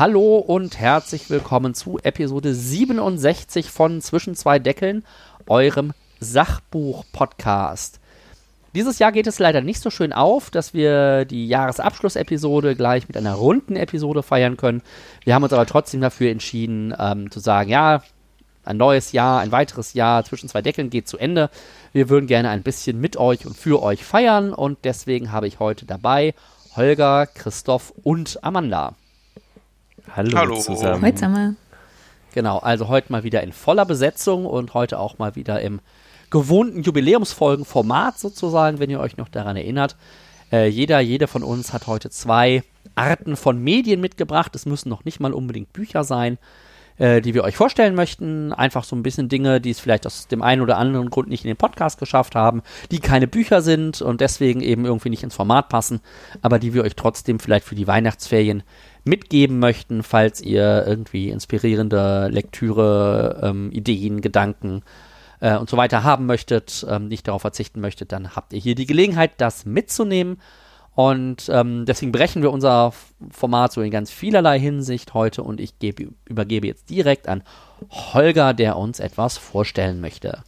Hallo und herzlich willkommen zu Episode 67 von Zwischen zwei Deckeln, eurem Sachbuch-Podcast. Dieses Jahr geht es leider nicht so schön auf, dass wir die Jahresabschlussepisode gleich mit einer runden Episode feiern können. Wir haben uns aber trotzdem dafür entschieden, ähm, zu sagen, ja, ein neues Jahr, ein weiteres Jahr zwischen zwei Deckeln geht zu Ende. Wir würden gerne ein bisschen mit euch und für euch feiern und deswegen habe ich heute dabei Holger, Christoph und Amanda. Hallo, Hallo. zusammen. Heute zusammen. Genau, also heute mal wieder in voller Besetzung und heute auch mal wieder im gewohnten Jubiläumsfolgenformat sozusagen, wenn ihr euch noch daran erinnert. Äh, jeder, jede von uns hat heute zwei Arten von Medien mitgebracht. Es müssen noch nicht mal unbedingt Bücher sein, äh, die wir euch vorstellen möchten. Einfach so ein bisschen Dinge, die es vielleicht aus dem einen oder anderen Grund nicht in den Podcast geschafft haben, die keine Bücher sind und deswegen eben irgendwie nicht ins Format passen, aber die wir euch trotzdem vielleicht für die Weihnachtsferien mitgeben möchten, falls ihr irgendwie inspirierende Lektüre, ähm, Ideen, Gedanken äh, und so weiter haben möchtet, ähm, nicht darauf verzichten möchtet, dann habt ihr hier die Gelegenheit, das mitzunehmen. Und ähm, deswegen brechen wir unser Format so in ganz vielerlei Hinsicht heute und ich gebe, übergebe jetzt direkt an Holger, der uns etwas vorstellen möchte.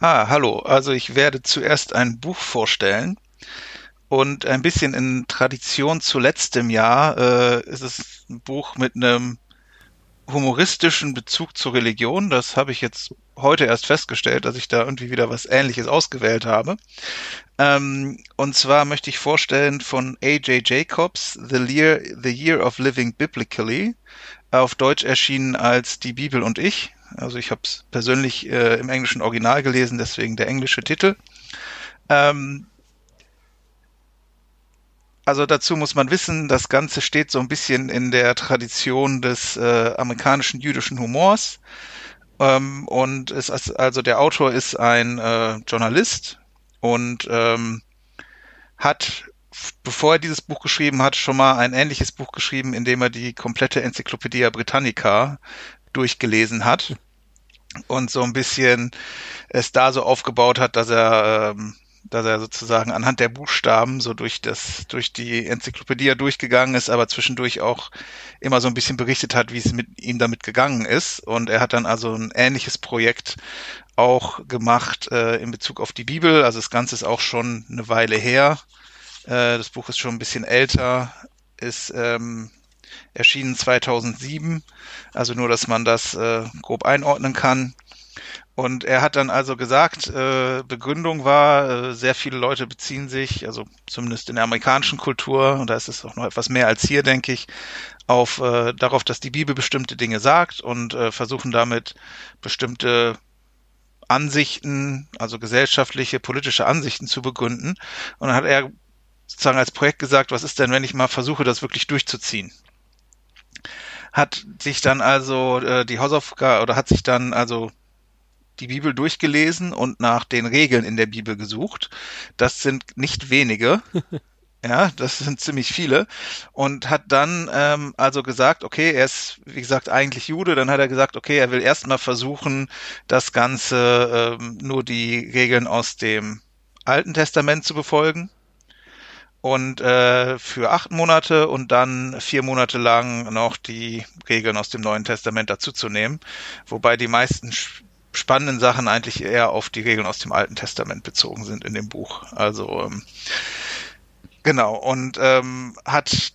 Ah, hallo. Also ich werde zuerst ein Buch vorstellen, und ein bisschen in Tradition zu letztem Jahr äh, ist es ein Buch mit einem humoristischen Bezug zur Religion. Das habe ich jetzt heute erst festgestellt, dass ich da irgendwie wieder was Ähnliches ausgewählt habe. Ähm, und zwar möchte ich vorstellen von A.J. Jacobs, The Year, The Year of Living Biblically, auf Deutsch erschienen als Die Bibel und ich. Also ich habe es persönlich äh, im englischen Original gelesen, deswegen der englische Titel. Ähm, also dazu muss man wissen, das Ganze steht so ein bisschen in der Tradition des äh, amerikanischen jüdischen Humors. Ähm, und ist also der Autor ist ein äh, Journalist und ähm, hat, bevor er dieses Buch geschrieben hat, schon mal ein ähnliches Buch geschrieben, in dem er die komplette Enzyklopädie Britannica durchgelesen hat und so ein bisschen es da so aufgebaut hat, dass er ähm, dass er sozusagen anhand der Buchstaben so durch das, durch die Enzyklopädie durchgegangen ist, aber zwischendurch auch immer so ein bisschen berichtet hat, wie es mit ihm damit gegangen ist. Und er hat dann also ein ähnliches Projekt auch gemacht äh, in Bezug auf die Bibel. Also das Ganze ist auch schon eine Weile her. Äh, das Buch ist schon ein bisschen älter, ist ähm, erschienen 2007. Also nur, dass man das äh, grob einordnen kann. Und er hat dann also gesagt, äh, Begründung war, äh, sehr viele Leute beziehen sich, also zumindest in der amerikanischen Kultur, und da ist es auch noch etwas mehr als hier, denke ich, auf äh, darauf, dass die Bibel bestimmte Dinge sagt und äh, versuchen damit bestimmte Ansichten, also gesellschaftliche, politische Ansichten zu begründen. Und dann hat er sozusagen als Projekt gesagt, was ist denn, wenn ich mal versuche, das wirklich durchzuziehen? Hat sich dann also äh, die Hausaufgabe oder hat sich dann also die Bibel durchgelesen und nach den Regeln in der Bibel gesucht. Das sind nicht wenige. Ja, das sind ziemlich viele. Und hat dann ähm, also gesagt, okay, er ist, wie gesagt, eigentlich Jude. Dann hat er gesagt, okay, er will erstmal versuchen, das Ganze ähm, nur die Regeln aus dem Alten Testament zu befolgen. Und äh, für acht Monate und dann vier Monate lang noch die Regeln aus dem Neuen Testament dazuzunehmen. Wobei die meisten spannenden Sachen eigentlich eher auf die Regeln aus dem Alten Testament bezogen sind in dem Buch. Also ähm, genau und ähm, hat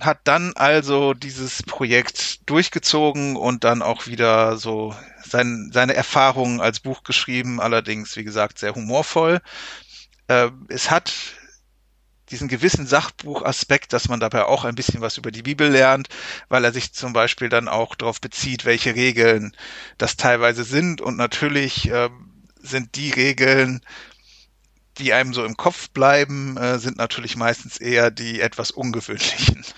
hat dann also dieses Projekt durchgezogen und dann auch wieder so sein, seine Erfahrungen als Buch geschrieben, allerdings wie gesagt sehr humorvoll. Äh, es hat diesen gewissen Sachbuchaspekt, dass man dabei auch ein bisschen was über die Bibel lernt, weil er sich zum Beispiel dann auch darauf bezieht, welche Regeln das teilweise sind. Und natürlich äh, sind die Regeln, die einem so im Kopf bleiben, äh, sind natürlich meistens eher die etwas ungewöhnlichen.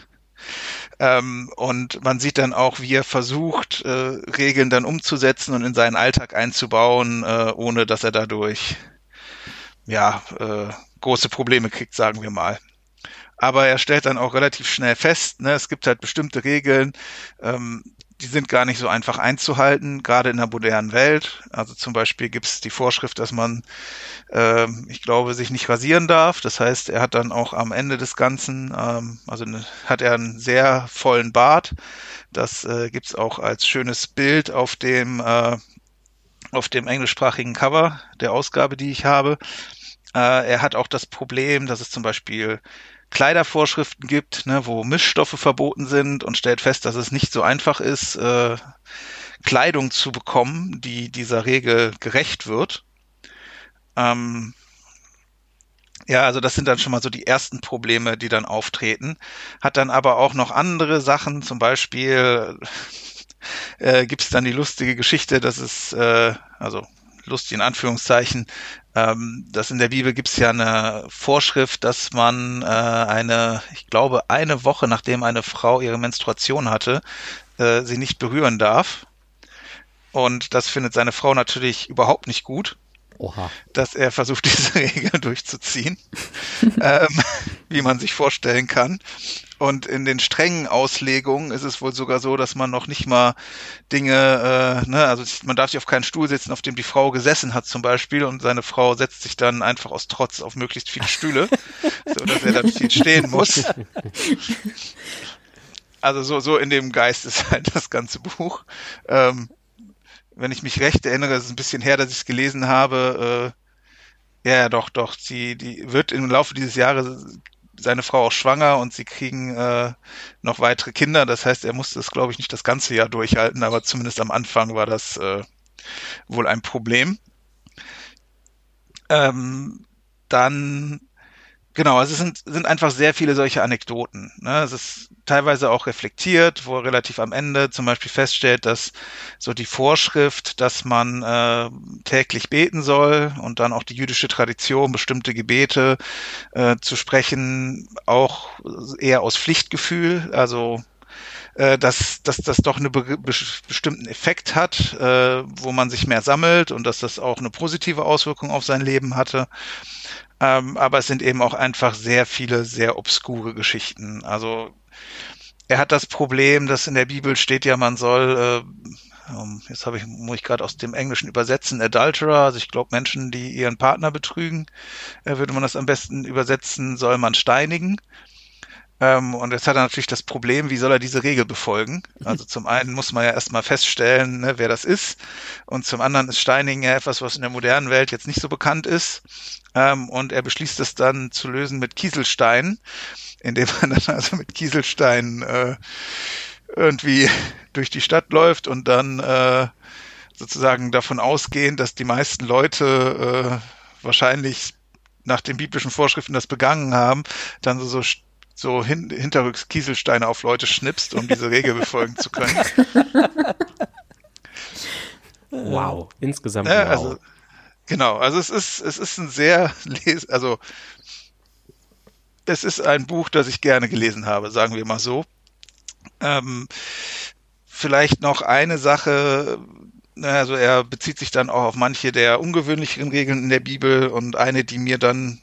Ähm, und man sieht dann auch, wie er versucht, äh, Regeln dann umzusetzen und in seinen Alltag einzubauen, äh, ohne dass er dadurch ja äh, große Probleme kriegt, sagen wir mal. Aber er stellt dann auch relativ schnell fest, ne, es gibt halt bestimmte Regeln, ähm, die sind gar nicht so einfach einzuhalten, gerade in der modernen Welt. Also zum Beispiel gibt es die Vorschrift, dass man, äh, ich glaube, sich nicht rasieren darf. Das heißt, er hat dann auch am Ende des Ganzen, ähm, also ne, hat er einen sehr vollen Bart. Das äh, gibt es auch als schönes Bild auf dem, äh, auf dem englischsprachigen Cover der Ausgabe, die ich habe. Äh, er hat auch das Problem, dass es zum Beispiel Kleidervorschriften gibt, ne, wo Mischstoffe verboten sind und stellt fest, dass es nicht so einfach ist, äh, Kleidung zu bekommen, die dieser Regel gerecht wird. Ähm, ja, also das sind dann schon mal so die ersten Probleme, die dann auftreten. Hat dann aber auch noch andere Sachen, zum Beispiel äh, gibt es dann die lustige Geschichte, dass es, äh, also lustig in Anführungszeichen, ähm, dass in der Bibel gibt es ja eine Vorschrift, dass man äh, eine, ich glaube, eine Woche nachdem eine Frau ihre Menstruation hatte, äh, sie nicht berühren darf. Und das findet seine Frau natürlich überhaupt nicht gut. Oha. dass er versucht, diese Regel durchzuziehen, ähm, wie man sich vorstellen kann. Und in den strengen Auslegungen ist es wohl sogar so, dass man noch nicht mal Dinge, äh, ne, also man darf sich auf keinen Stuhl setzen, auf dem die Frau gesessen hat zum Beispiel, und seine Frau setzt sich dann einfach aus Trotz auf möglichst viele Stühle, so dass er dann viel stehen muss. Also so, so in dem Geist ist halt das ganze Buch. Ähm, wenn ich mich recht erinnere, ist es ein bisschen her, dass ich es gelesen habe. Äh, ja, doch, doch. Sie, die wird im Laufe dieses Jahres seine Frau auch schwanger und sie kriegen äh, noch weitere Kinder. Das heißt, er musste es, glaube ich, nicht das ganze Jahr durchhalten, aber zumindest am Anfang war das äh, wohl ein Problem. Ähm, dann Genau, also es sind, sind einfach sehr viele solche Anekdoten. Ne? Es ist teilweise auch reflektiert, wo er relativ am Ende zum Beispiel feststellt, dass so die Vorschrift, dass man äh, täglich beten soll und dann auch die jüdische Tradition, bestimmte Gebete äh, zu sprechen, auch eher aus Pflichtgefühl, also äh, dass, dass das doch einen be bestimmten Effekt hat, äh, wo man sich mehr sammelt und dass das auch eine positive Auswirkung auf sein Leben hatte. Ähm, aber es sind eben auch einfach sehr viele sehr obskure Geschichten. Also er hat das Problem, dass in der Bibel steht ja, man soll, äh, jetzt habe ich, muss ich gerade aus dem Englischen übersetzen, Adulterer, also ich glaube Menschen, die ihren Partner betrügen, äh, würde man das am besten übersetzen, soll man steinigen. Ähm, und jetzt hat er natürlich das Problem, wie soll er diese Regel befolgen? Also zum einen muss man ja erstmal feststellen, ne, wer das ist. Und zum anderen ist Steinigen ja etwas, was in der modernen Welt jetzt nicht so bekannt ist. Ähm, und er beschließt es dann zu lösen mit Kieselstein, indem man dann also mit Kieselstein äh, irgendwie durch die Stadt läuft und dann äh, sozusagen davon ausgehen, dass die meisten Leute äh, wahrscheinlich nach den biblischen Vorschriften das begangen haben, dann so, so so hin, hinterrücks Kieselsteine auf Leute schnippst, um diese Regel befolgen zu können. Wow, insgesamt ja, wow. Also, genau, also es ist, es ist ein sehr, les also es ist ein Buch, das ich gerne gelesen habe, sagen wir mal so. Ähm, vielleicht noch eine Sache, also er bezieht sich dann auch auf manche der ungewöhnlicheren Regeln in der Bibel und eine, die mir dann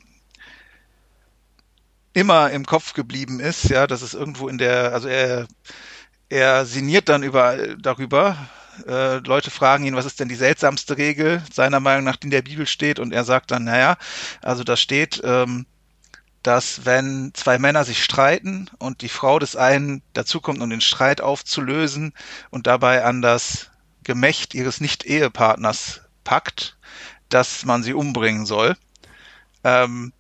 immer im Kopf geblieben ist, ja, dass es irgendwo in der, also er, er sinniert dann über, darüber, äh, Leute fragen ihn, was ist denn die seltsamste Regel seiner Meinung nach, die in der Bibel steht, und er sagt dann, naja, also da steht, ähm, dass wenn zwei Männer sich streiten und die Frau des einen dazukommt, um den Streit aufzulösen und dabei an das Gemächt ihres Nicht-Ehepartners packt, dass man sie umbringen soll. Ähm,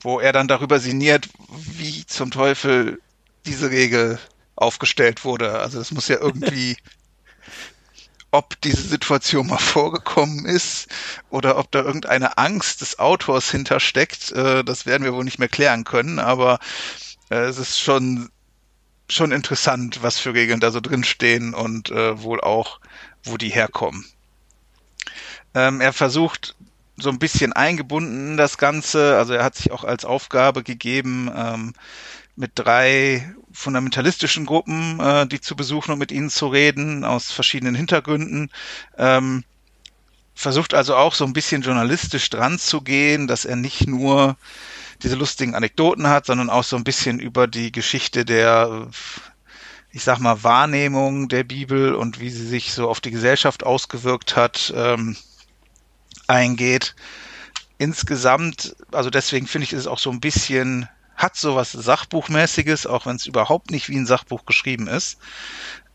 wo er dann darüber sinniert, wie zum Teufel diese Regel aufgestellt wurde. Also das muss ja irgendwie, ob diese Situation mal vorgekommen ist oder ob da irgendeine Angst des Autors hintersteckt, äh, das werden wir wohl nicht mehr klären können, aber äh, es ist schon schon interessant, was für Regeln da so drinstehen und äh, wohl auch, wo die herkommen. Ähm, er versucht so ein bisschen eingebunden in das Ganze. Also er hat sich auch als Aufgabe gegeben, ähm, mit drei fundamentalistischen Gruppen, äh, die zu besuchen und mit ihnen zu reden, aus verschiedenen Hintergründen. Ähm, versucht also auch so ein bisschen journalistisch dran zu gehen, dass er nicht nur diese lustigen Anekdoten hat, sondern auch so ein bisschen über die Geschichte der ich sag mal, Wahrnehmung der Bibel und wie sie sich so auf die Gesellschaft ausgewirkt hat, ähm, eingeht. Insgesamt, also deswegen finde ich, ist es auch so ein bisschen, hat so was Sachbuchmäßiges, auch wenn es überhaupt nicht wie ein Sachbuch geschrieben ist.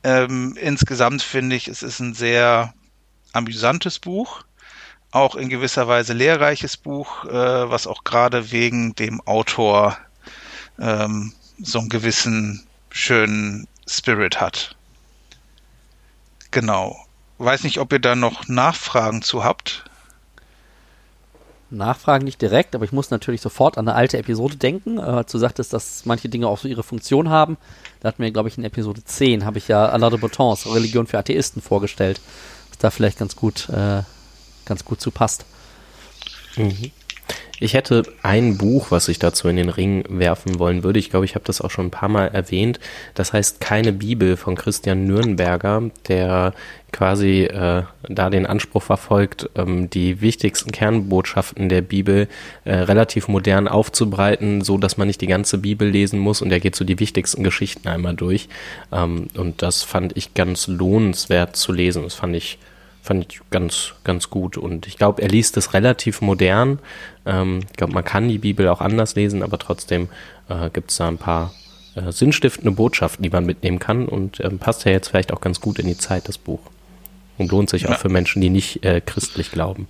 Ähm, insgesamt finde ich, es ist ein sehr amüsantes Buch, auch in gewisser Weise lehrreiches Buch, äh, was auch gerade wegen dem Autor ähm, so einen gewissen schönen Spirit hat. Genau. Weiß nicht, ob ihr da noch Nachfragen zu habt. Nachfragen nicht direkt, aber ich muss natürlich sofort an eine alte Episode denken. Äh, du sagtest, dass manche Dinge auch so ihre Funktion haben. Da hatten wir, glaube ich, in Episode 10 habe ich ja Alain de Botons, Religion für Atheisten, vorgestellt. Was da vielleicht ganz gut, äh, ganz gut zu passt. Mhm. Ich hätte ein Buch, was ich dazu in den Ring werfen wollen würde. Ich glaube, ich habe das auch schon ein paar Mal erwähnt. Das heißt Keine Bibel von Christian Nürnberger, der quasi äh, da den Anspruch verfolgt, ähm, die wichtigsten Kernbotschaften der Bibel äh, relativ modern aufzubreiten, so dass man nicht die ganze Bibel lesen muss und er geht so die wichtigsten Geschichten einmal durch. Ähm, und das fand ich ganz lohnenswert zu lesen. Das fand ich fand ich ganz, ganz gut. Und ich glaube, er liest es relativ modern. Ähm, ich glaube, man kann die Bibel auch anders lesen, aber trotzdem äh, gibt es da ein paar äh, sinnstiftende Botschaften, die man mitnehmen kann. Und ähm, passt ja jetzt vielleicht auch ganz gut in die Zeit, das Buch. Und lohnt sich ja. auch für Menschen, die nicht äh, christlich glauben.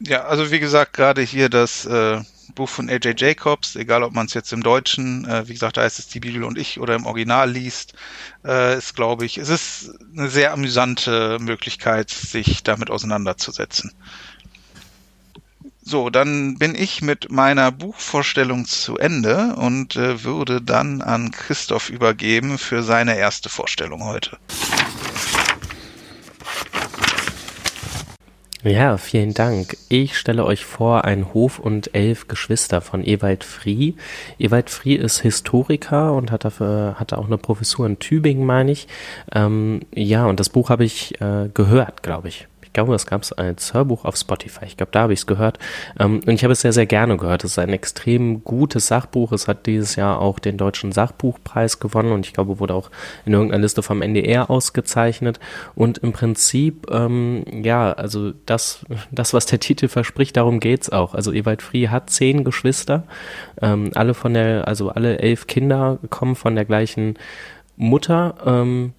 Ja, also wie gesagt, gerade hier das äh, Buch von A.J. Jacobs, egal ob man es jetzt im Deutschen, äh, wie gesagt, da heißt es die Bibel und ich oder im Original liest, äh, ist, glaube ich, es ist eine sehr amüsante Möglichkeit, sich damit auseinanderzusetzen. So, dann bin ich mit meiner Buchvorstellung zu Ende und äh, würde dann an Christoph übergeben für seine erste Vorstellung heute. Ja, vielen Dank. Ich stelle euch vor ein Hof und elf Geschwister von Ewald Frie. Ewald Frie ist Historiker und hat dafür, hatte auch eine Professur in Tübingen, meine ich. Ähm, ja, und das Buch habe ich äh, gehört, glaube ich glaube, das gab es als Hörbuch auf Spotify. Ich glaube, da habe ich es gehört. Ähm, und ich habe es sehr, sehr gerne gehört. Es ist ein extrem gutes Sachbuch. Es hat dieses Jahr auch den Deutschen Sachbuchpreis gewonnen und ich glaube, wurde auch in irgendeiner Liste vom NDR ausgezeichnet. Und im Prinzip, ähm, ja, also das, das, was der Titel verspricht, darum geht es auch. Also Ewald Frie hat zehn Geschwister, ähm, alle von der, also alle elf Kinder kommen von der gleichen Mutter. Ähm,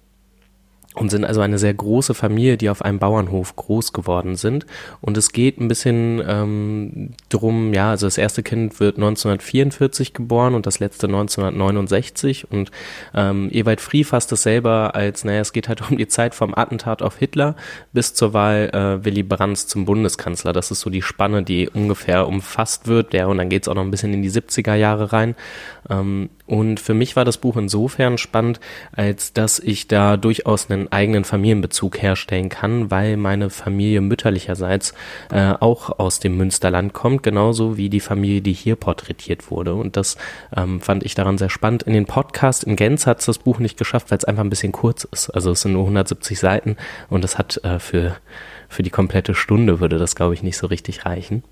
und sind also eine sehr große Familie, die auf einem Bauernhof groß geworden sind. Und es geht ein bisschen ähm, drum, ja, also das erste Kind wird 1944 geboren und das letzte 1969. Und ähm, Ewald Frie fasst es selber als, naja, es geht halt um die Zeit vom Attentat auf Hitler bis zur Wahl äh, Willy Brandts zum Bundeskanzler. Das ist so die Spanne, die ungefähr umfasst wird. Ja, und dann geht es auch noch ein bisschen in die 70er Jahre rein. Ähm, und für mich war das Buch insofern spannend, als dass ich da durchaus einen eigenen Familienbezug herstellen kann, weil meine Familie mütterlicherseits äh, auch aus dem Münsterland kommt, genauso wie die Familie, die hier porträtiert wurde. Und das ähm, fand ich daran sehr spannend. In den Podcast in Gänze hat es das Buch nicht geschafft, weil es einfach ein bisschen kurz ist. Also es sind nur 170 Seiten und es hat äh, für für die komplette Stunde würde das, glaube ich, nicht so richtig reichen.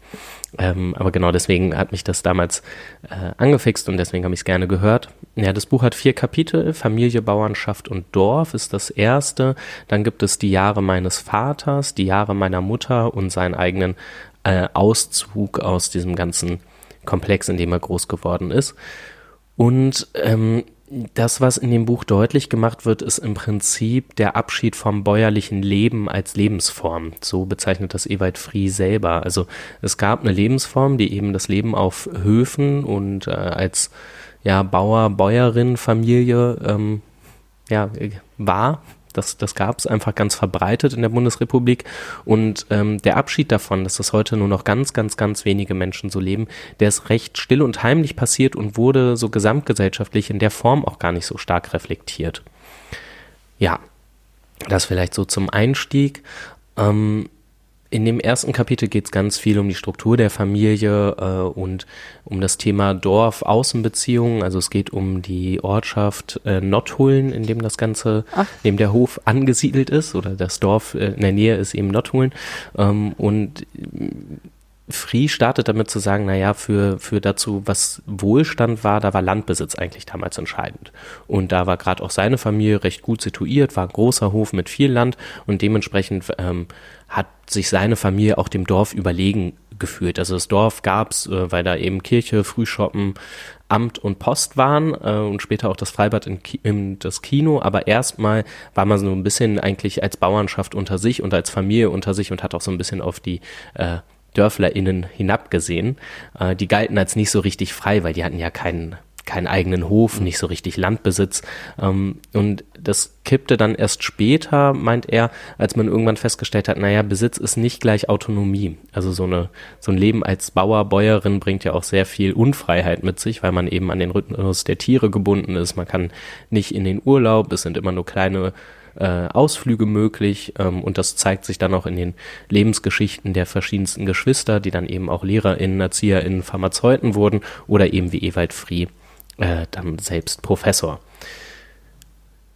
Ähm, aber genau deswegen hat mich das damals äh, angefixt und deswegen habe ich es gerne gehört. Ja, das Buch hat vier Kapitel. Familie, Bauernschaft und Dorf ist das erste. Dann gibt es die Jahre meines Vaters, die Jahre meiner Mutter und seinen eigenen äh, Auszug aus diesem ganzen Komplex, in dem er groß geworden ist. Und ähm, das, was in dem Buch deutlich gemacht wird, ist im Prinzip der Abschied vom bäuerlichen Leben als Lebensform. So bezeichnet das Ewald Frie selber. Also es gab eine Lebensform, die eben das Leben auf Höfen und äh, als ja, Bauer, Bäuerin, Familie ähm, ja, war das, das gab es einfach ganz verbreitet in der Bundesrepublik. Und ähm, der Abschied davon, dass das heute nur noch ganz, ganz, ganz wenige Menschen so leben, der ist recht still und heimlich passiert und wurde so gesamtgesellschaftlich in der Form auch gar nicht so stark reflektiert. Ja, das vielleicht so zum Einstieg. Ähm, in dem ersten Kapitel geht es ganz viel um die Struktur der Familie äh, und um das Thema Dorf-Außenbeziehungen. Also es geht um die Ortschaft äh, Notthullen, in dem das Ganze, Ach. in dem der Hof angesiedelt ist oder das Dorf äh, in der Nähe ist eben Notthullen. Ähm, und Free startet damit zu sagen, naja, für, für dazu, was Wohlstand war, da war Landbesitz eigentlich damals entscheidend. Und da war gerade auch seine Familie recht gut situiert, war ein großer Hof mit viel Land und dementsprechend ähm, hat sich seine Familie auch dem Dorf überlegen gefühlt. Also das Dorf gab's, äh, weil da eben Kirche, Frühschoppen, Amt und Post waren äh, und später auch das Freibad in, in das Kino. Aber erstmal war man so ein bisschen eigentlich als Bauernschaft unter sich und als Familie unter sich und hat auch so ein bisschen auf die äh, DörflerInnen hinabgesehen. Äh, die galten als nicht so richtig frei, weil die hatten ja keinen keinen eigenen Hof, nicht so richtig Landbesitz. Ähm, und das kippte dann erst später, meint er, als man irgendwann festgestellt hat, naja, Besitz ist nicht gleich Autonomie. Also so, eine, so ein Leben als Bauer, Bäuerin bringt ja auch sehr viel Unfreiheit mit sich, weil man eben an den Rhythmus der Tiere gebunden ist. Man kann nicht in den Urlaub, es sind immer nur kleine äh, Ausflüge möglich ähm, und das zeigt sich dann auch in den Lebensgeschichten der verschiedensten Geschwister, die dann eben auch LehrerInnen, ErzieherInnen, Pharmazeuten wurden oder eben wie Ewald Frie äh, dann selbst Professor.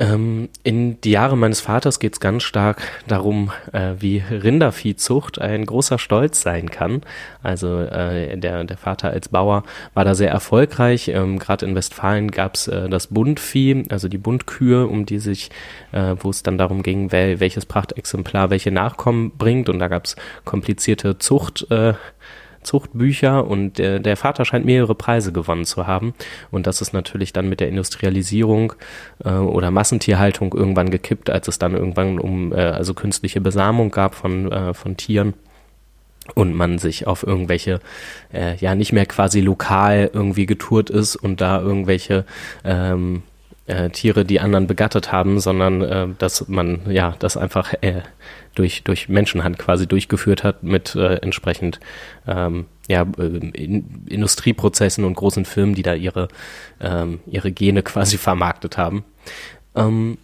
Ähm, in die Jahre meines Vaters geht es ganz stark darum, äh, wie Rinderviehzucht ein großer Stolz sein kann. Also äh, der, der Vater als Bauer war da sehr erfolgreich. Ähm, Gerade in Westfalen gab es äh, das Bundvieh, also die Bundkühe, um die sich, äh, wo es dann darum ging, wel, welches Prachtexemplar welche Nachkommen bringt. Und da gab es komplizierte Zucht. Zuchtbücher und der, der Vater scheint mehrere Preise gewonnen zu haben. Und das ist natürlich dann mit der Industrialisierung äh, oder Massentierhaltung irgendwann gekippt, als es dann irgendwann um äh, also künstliche Besamung gab von, äh, von Tieren und man sich auf irgendwelche, äh, ja, nicht mehr quasi lokal irgendwie getourt ist und da irgendwelche ähm, äh, Tiere die anderen begattet haben, sondern äh, dass man ja das einfach äh, durch, durch Menschenhand quasi durchgeführt hat mit äh, entsprechend ähm, ja, äh, in, Industrieprozessen und großen Firmen, die da ihre, ähm, ihre Gene quasi vermarktet haben. Ähm,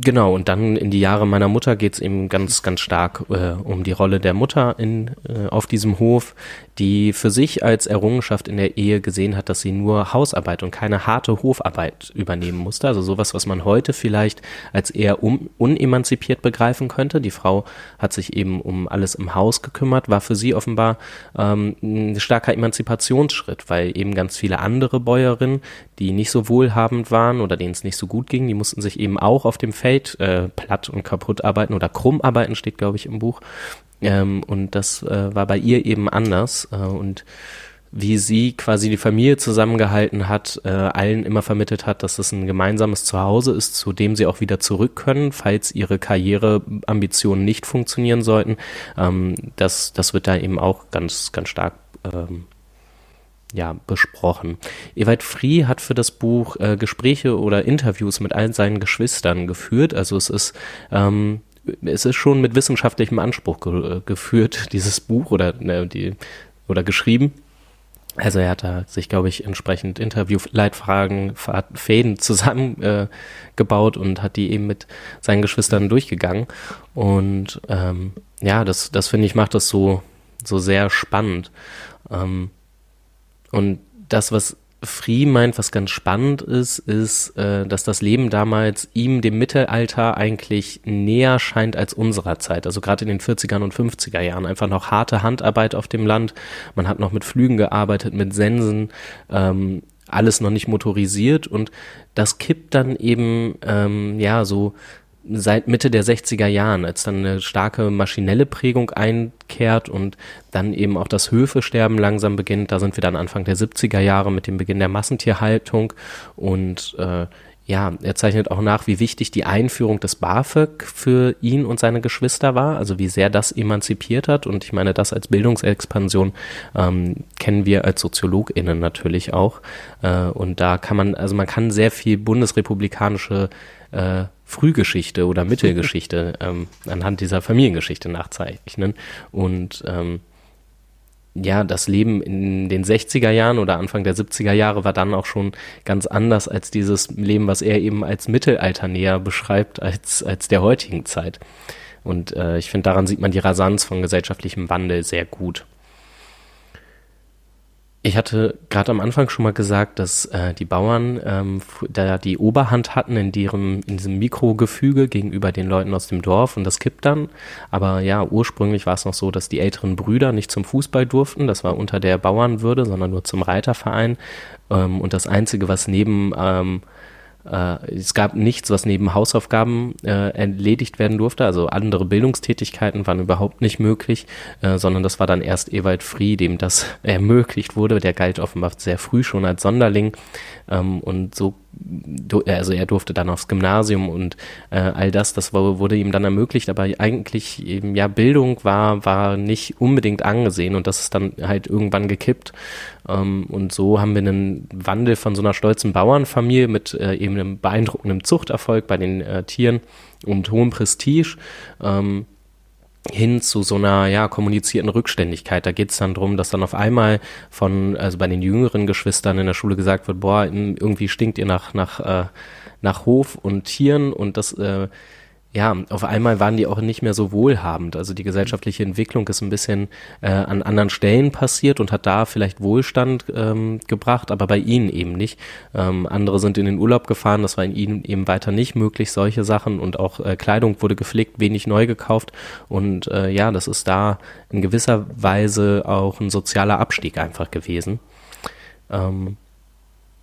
Genau, und dann in die Jahre meiner Mutter geht's eben ganz, ganz stark äh, um die Rolle der Mutter in, äh, auf diesem Hof, die für sich als Errungenschaft in der Ehe gesehen hat, dass sie nur Hausarbeit und keine harte Hofarbeit übernehmen musste. Also sowas, was man heute vielleicht als eher um, unemanzipiert begreifen könnte. Die Frau hat sich eben um alles im Haus gekümmert, war für sie offenbar ähm, ein starker Emanzipationsschritt, weil eben ganz viele andere Bäuerinnen, die nicht so wohlhabend waren oder denen es nicht so gut ging, die mussten sich eben auch auf dem Feld äh, platt und kaputt arbeiten oder krumm arbeiten, steht, glaube ich, im Buch. Ähm, und das äh, war bei ihr eben anders. Äh, und wie sie quasi die Familie zusammengehalten hat, äh, allen immer vermittelt hat, dass es ein gemeinsames Zuhause ist, zu dem sie auch wieder zurück können, falls ihre Karriereambitionen nicht funktionieren sollten. Ähm, das, das wird da eben auch ganz, ganz stark ähm, ja, besprochen. Ewald Frie hat für das Buch äh, Gespräche oder Interviews mit allen seinen Geschwistern geführt. Also es ist, ähm, es ist schon mit wissenschaftlichem Anspruch ge äh, geführt, dieses Buch oder, ne, die, oder geschrieben. Also er hat da sich, glaube ich, entsprechend Interviewleitfragen, Fäden zusammengebaut äh, und hat die eben mit seinen Geschwistern durchgegangen. Und ähm, ja, das, das finde ich macht das so, so sehr spannend. Ähm, und das, was Free meint, was ganz spannend ist, ist, äh, dass das Leben damals ihm dem Mittelalter eigentlich näher scheint als unserer Zeit. Also gerade in den 40er und 50er Jahren einfach noch harte Handarbeit auf dem Land. Man hat noch mit Flügen gearbeitet, mit Sensen. Ähm, alles noch nicht motorisiert und das kippt dann eben ähm, ja so seit Mitte der 60er Jahren, als dann eine starke maschinelle Prägung einkehrt und dann eben auch das Höfesterben langsam beginnt. Da sind wir dann Anfang der 70er Jahre mit dem Beginn der Massentierhaltung und äh, ja, er zeichnet auch nach, wie wichtig die Einführung des BAföG für ihn und seine Geschwister war, also wie sehr das emanzipiert hat. Und ich meine, das als Bildungsexpansion ähm, kennen wir als SoziologInnen natürlich auch. Äh, und da kann man, also man kann sehr viel bundesrepublikanische äh, Frühgeschichte oder Mittelgeschichte ähm, anhand dieser Familiengeschichte nachzeichnen. Und ähm, ja, das Leben in den 60er Jahren oder Anfang der 70er Jahre war dann auch schon ganz anders als dieses Leben, was er eben als Mittelalter näher beschreibt, als, als der heutigen Zeit. Und äh, ich finde, daran sieht man die Rasanz von gesellschaftlichem Wandel sehr gut. Ich hatte gerade am Anfang schon mal gesagt, dass äh, die Bauern ähm, da die Oberhand hatten in, deren, in diesem Mikrogefüge gegenüber den Leuten aus dem Dorf und das kippt dann. Aber ja, ursprünglich war es noch so, dass die älteren Brüder nicht zum Fußball durften. Das war unter der Bauernwürde, sondern nur zum Reiterverein. Ähm, und das Einzige, was neben ähm, äh, es gab nichts, was neben Hausaufgaben äh, erledigt werden durfte. Also andere Bildungstätigkeiten waren überhaupt nicht möglich, äh, sondern das war dann erst Ewald Frie, dem das ermöglicht wurde. Der galt offenbar sehr früh schon als Sonderling. Ähm, und so also er durfte dann aufs Gymnasium und äh, all das, das wurde ihm dann ermöglicht, aber eigentlich eben, ja, Bildung war, war nicht unbedingt angesehen und das ist dann halt irgendwann gekippt. Ähm, und so haben wir einen Wandel von so einer stolzen Bauernfamilie mit äh, eben einem beeindruckenden Zuchterfolg bei den äh, Tieren und hohem Prestige. Ähm, hin zu so einer ja kommunizierten Rückständigkeit. Da geht es dann drum, dass dann auf einmal von also bei den jüngeren Geschwistern in der Schule gesagt wird, boah, irgendwie stinkt ihr nach nach äh, nach Hof und Tieren und das äh, ja, auf einmal waren die auch nicht mehr so wohlhabend. Also die gesellschaftliche Entwicklung ist ein bisschen äh, an anderen Stellen passiert und hat da vielleicht Wohlstand ähm, gebracht, aber bei ihnen eben nicht. Ähm, andere sind in den Urlaub gefahren, das war in ihnen eben weiter nicht möglich, solche Sachen und auch äh, Kleidung wurde gepflegt, wenig neu gekauft und äh, ja, das ist da in gewisser Weise auch ein sozialer Abstieg einfach gewesen. Ähm,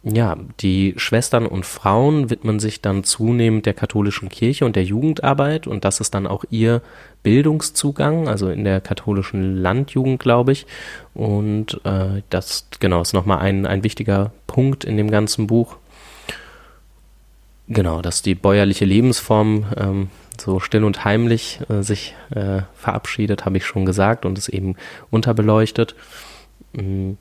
ja, die Schwestern und Frauen widmen sich dann zunehmend der katholischen Kirche und der Jugendarbeit und das ist dann auch ihr Bildungszugang, also in der katholischen Landjugend, glaube ich. Und äh, das, genau, ist nochmal ein, ein wichtiger Punkt in dem ganzen Buch. Genau, dass die bäuerliche Lebensform ähm, so still und heimlich äh, sich äh, verabschiedet, habe ich schon gesagt, und es eben unterbeleuchtet. Mhm.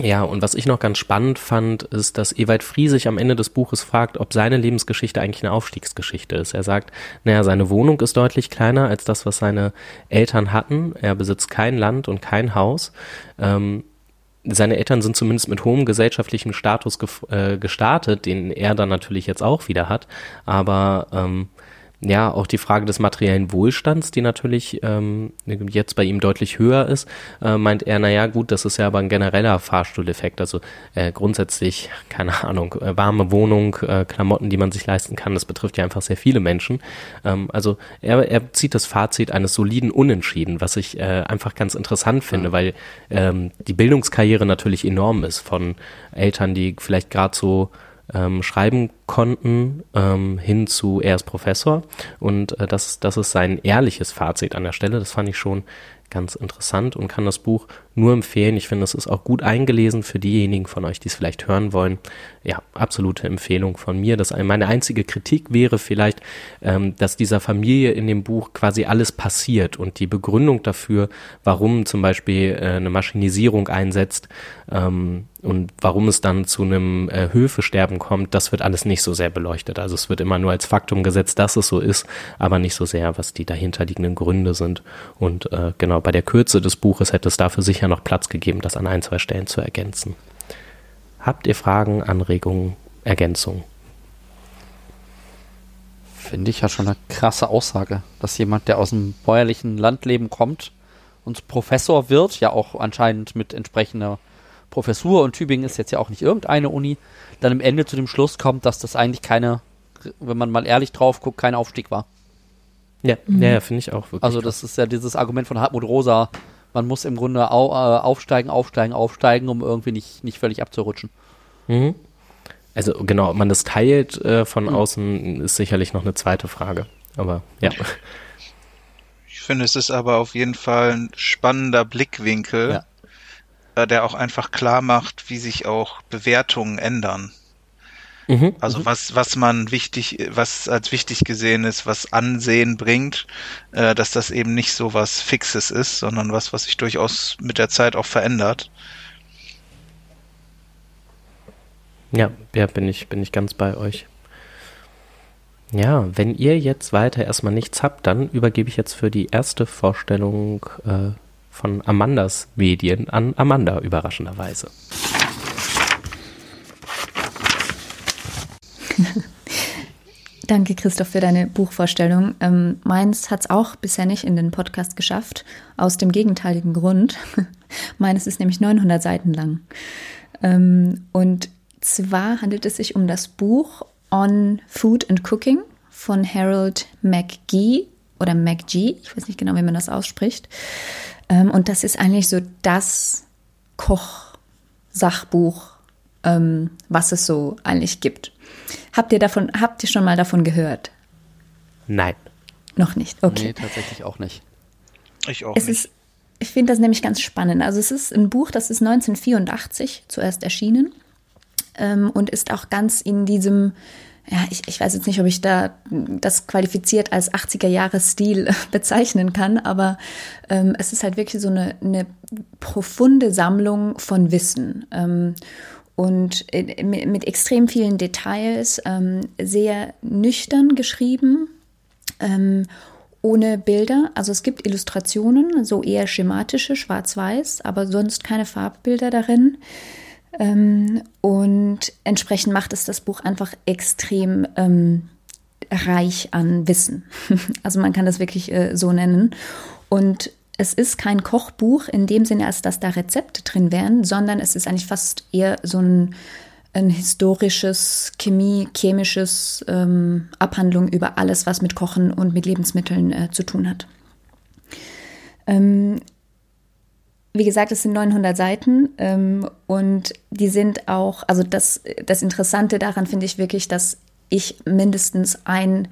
Ja, und was ich noch ganz spannend fand, ist, dass Ewald Frie sich am Ende des Buches fragt, ob seine Lebensgeschichte eigentlich eine Aufstiegsgeschichte ist. Er sagt, naja, seine Wohnung ist deutlich kleiner als das, was seine Eltern hatten. Er besitzt kein Land und kein Haus. Ähm, seine Eltern sind zumindest mit hohem gesellschaftlichen Status ge äh, gestartet, den er dann natürlich jetzt auch wieder hat. Aber ähm, ja, auch die Frage des materiellen Wohlstands, die natürlich ähm, jetzt bei ihm deutlich höher ist, äh, meint er, naja gut, das ist ja aber ein genereller Fahrstuhleffekt. Also äh, grundsätzlich, keine Ahnung, äh, warme Wohnung, äh, Klamotten, die man sich leisten kann, das betrifft ja einfach sehr viele Menschen. Ähm, also er, er zieht das Fazit eines soliden Unentschieden, was ich äh, einfach ganz interessant finde, weil ähm, die Bildungskarriere natürlich enorm ist von Eltern, die vielleicht gerade so ähm, schreiben konnten, ähm, hin zu er ist Professor. Und äh, das, das ist sein ehrliches Fazit an der Stelle. Das fand ich schon ganz interessant und kann das Buch nur empfehlen. Ich finde, es ist auch gut eingelesen für diejenigen von euch, die es vielleicht hören wollen. Ja, absolute Empfehlung von mir. Das meine einzige Kritik wäre vielleicht, ähm, dass dieser Familie in dem Buch quasi alles passiert und die Begründung dafür, warum zum Beispiel äh, eine Maschinisierung einsetzt ähm, und warum es dann zu einem äh, Höfesterben kommt, das wird alles nicht so sehr beleuchtet. Also es wird immer nur als Faktum gesetzt, dass es so ist, aber nicht so sehr, was die dahinterliegenden Gründe sind. Und äh, genau bei der Kürze des Buches hätte es dafür sicher noch Platz gegeben, das an ein, zwei Stellen zu ergänzen. Habt ihr Fragen, Anregungen, Ergänzungen? Finde ich ja schon eine krasse Aussage, dass jemand, der aus dem bäuerlichen Landleben kommt und Professor wird, ja auch anscheinend mit entsprechender Professur und Tübingen ist jetzt ja auch nicht irgendeine Uni, dann am Ende zu dem Schluss kommt, dass das eigentlich keine, wenn man mal ehrlich drauf guckt, kein Aufstieg war. Ja, mhm. ja, finde ich auch wirklich. Also das ist ja dieses Argument von Hartmut Rosa, man muss im Grunde au, äh, aufsteigen, aufsteigen, aufsteigen, um irgendwie nicht, nicht völlig abzurutschen. Mhm. Also genau, ob man das teilt äh, von mhm. außen, ist sicherlich noch eine zweite Frage. Aber ja. Ich finde, es ist aber auf jeden Fall ein spannender Blickwinkel, ja. äh, der auch einfach klar macht, wie sich auch Bewertungen ändern. Mhm, also mhm. was, was man wichtig, was als wichtig gesehen ist, was Ansehen bringt, äh, dass das eben nicht so was Fixes ist, sondern was, was sich durchaus mit der Zeit auch verändert. Ja, ja, bin ich, bin ich ganz bei euch. Ja, wenn ihr jetzt weiter erstmal nichts habt, dann übergebe ich jetzt für die erste Vorstellung äh, von Amandas Medien an Amanda, überraschenderweise. Danke, Christoph, für deine Buchvorstellung. Ähm, meins hat es auch bisher nicht in den Podcast geschafft, aus dem gegenteiligen Grund. meines ist nämlich 900 Seiten lang. Ähm, und zwar handelt es sich um das Buch On Food and Cooking von Harold McGee oder McGee, ich weiß nicht genau, wie man das ausspricht. Ähm, und das ist eigentlich so das Koch-Sachbuch, ähm, was es so eigentlich gibt. Habt ihr davon, habt ihr schon mal davon gehört? Nein. Noch nicht. Okay. Nee, tatsächlich auch nicht. Ich auch Es nicht. ist, ich finde das nämlich ganz spannend. Also es ist ein Buch, das ist 1984 zuerst erschienen ähm, und ist auch ganz in diesem, ja, ich, ich weiß jetzt nicht, ob ich da das qualifiziert als 80er-Jahres-Stil bezeichnen kann, aber ähm, es ist halt wirklich so eine, eine profunde Sammlung von Wissen. Ähm, und äh, mit, extrem vielen Details, ähm, sehr nüchtern geschrieben, ähm, ohne Bilder. Also es gibt Illustrationen, so eher schematische, schwarz-weiß, aber sonst keine Farbbilder darin. Ähm, und entsprechend macht es das Buch einfach extrem ähm, reich an Wissen. Also man kann das wirklich äh, so nennen. Und es ist kein Kochbuch in dem Sinne, als dass da Rezepte drin wären, sondern es ist eigentlich fast eher so ein, ein historisches, Chemie, chemisches ähm, Abhandlung über alles, was mit Kochen und mit Lebensmitteln äh, zu tun hat. Ähm, wie gesagt, es sind 900 Seiten ähm, und die sind auch, also das, das Interessante daran finde ich wirklich, dass ich mindestens ein,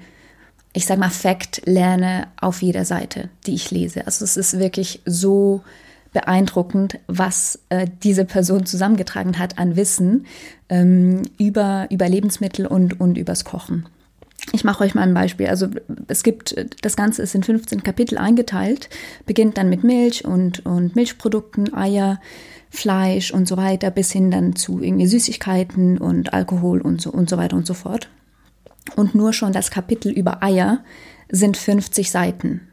ich sag mal, Fact lerne auf jeder Seite, die ich lese. Also es ist wirklich so beeindruckend, was äh, diese Person zusammengetragen hat an Wissen ähm, über, über Lebensmittel und, und übers Kochen. Ich mache euch mal ein Beispiel. Also es gibt, das Ganze ist in 15 Kapitel eingeteilt, beginnt dann mit Milch und, und Milchprodukten, Eier, Fleisch und so weiter, bis hin dann zu irgendwie Süßigkeiten und Alkohol und so, und so weiter und so fort. Und nur schon das Kapitel über Eier sind 50 Seiten.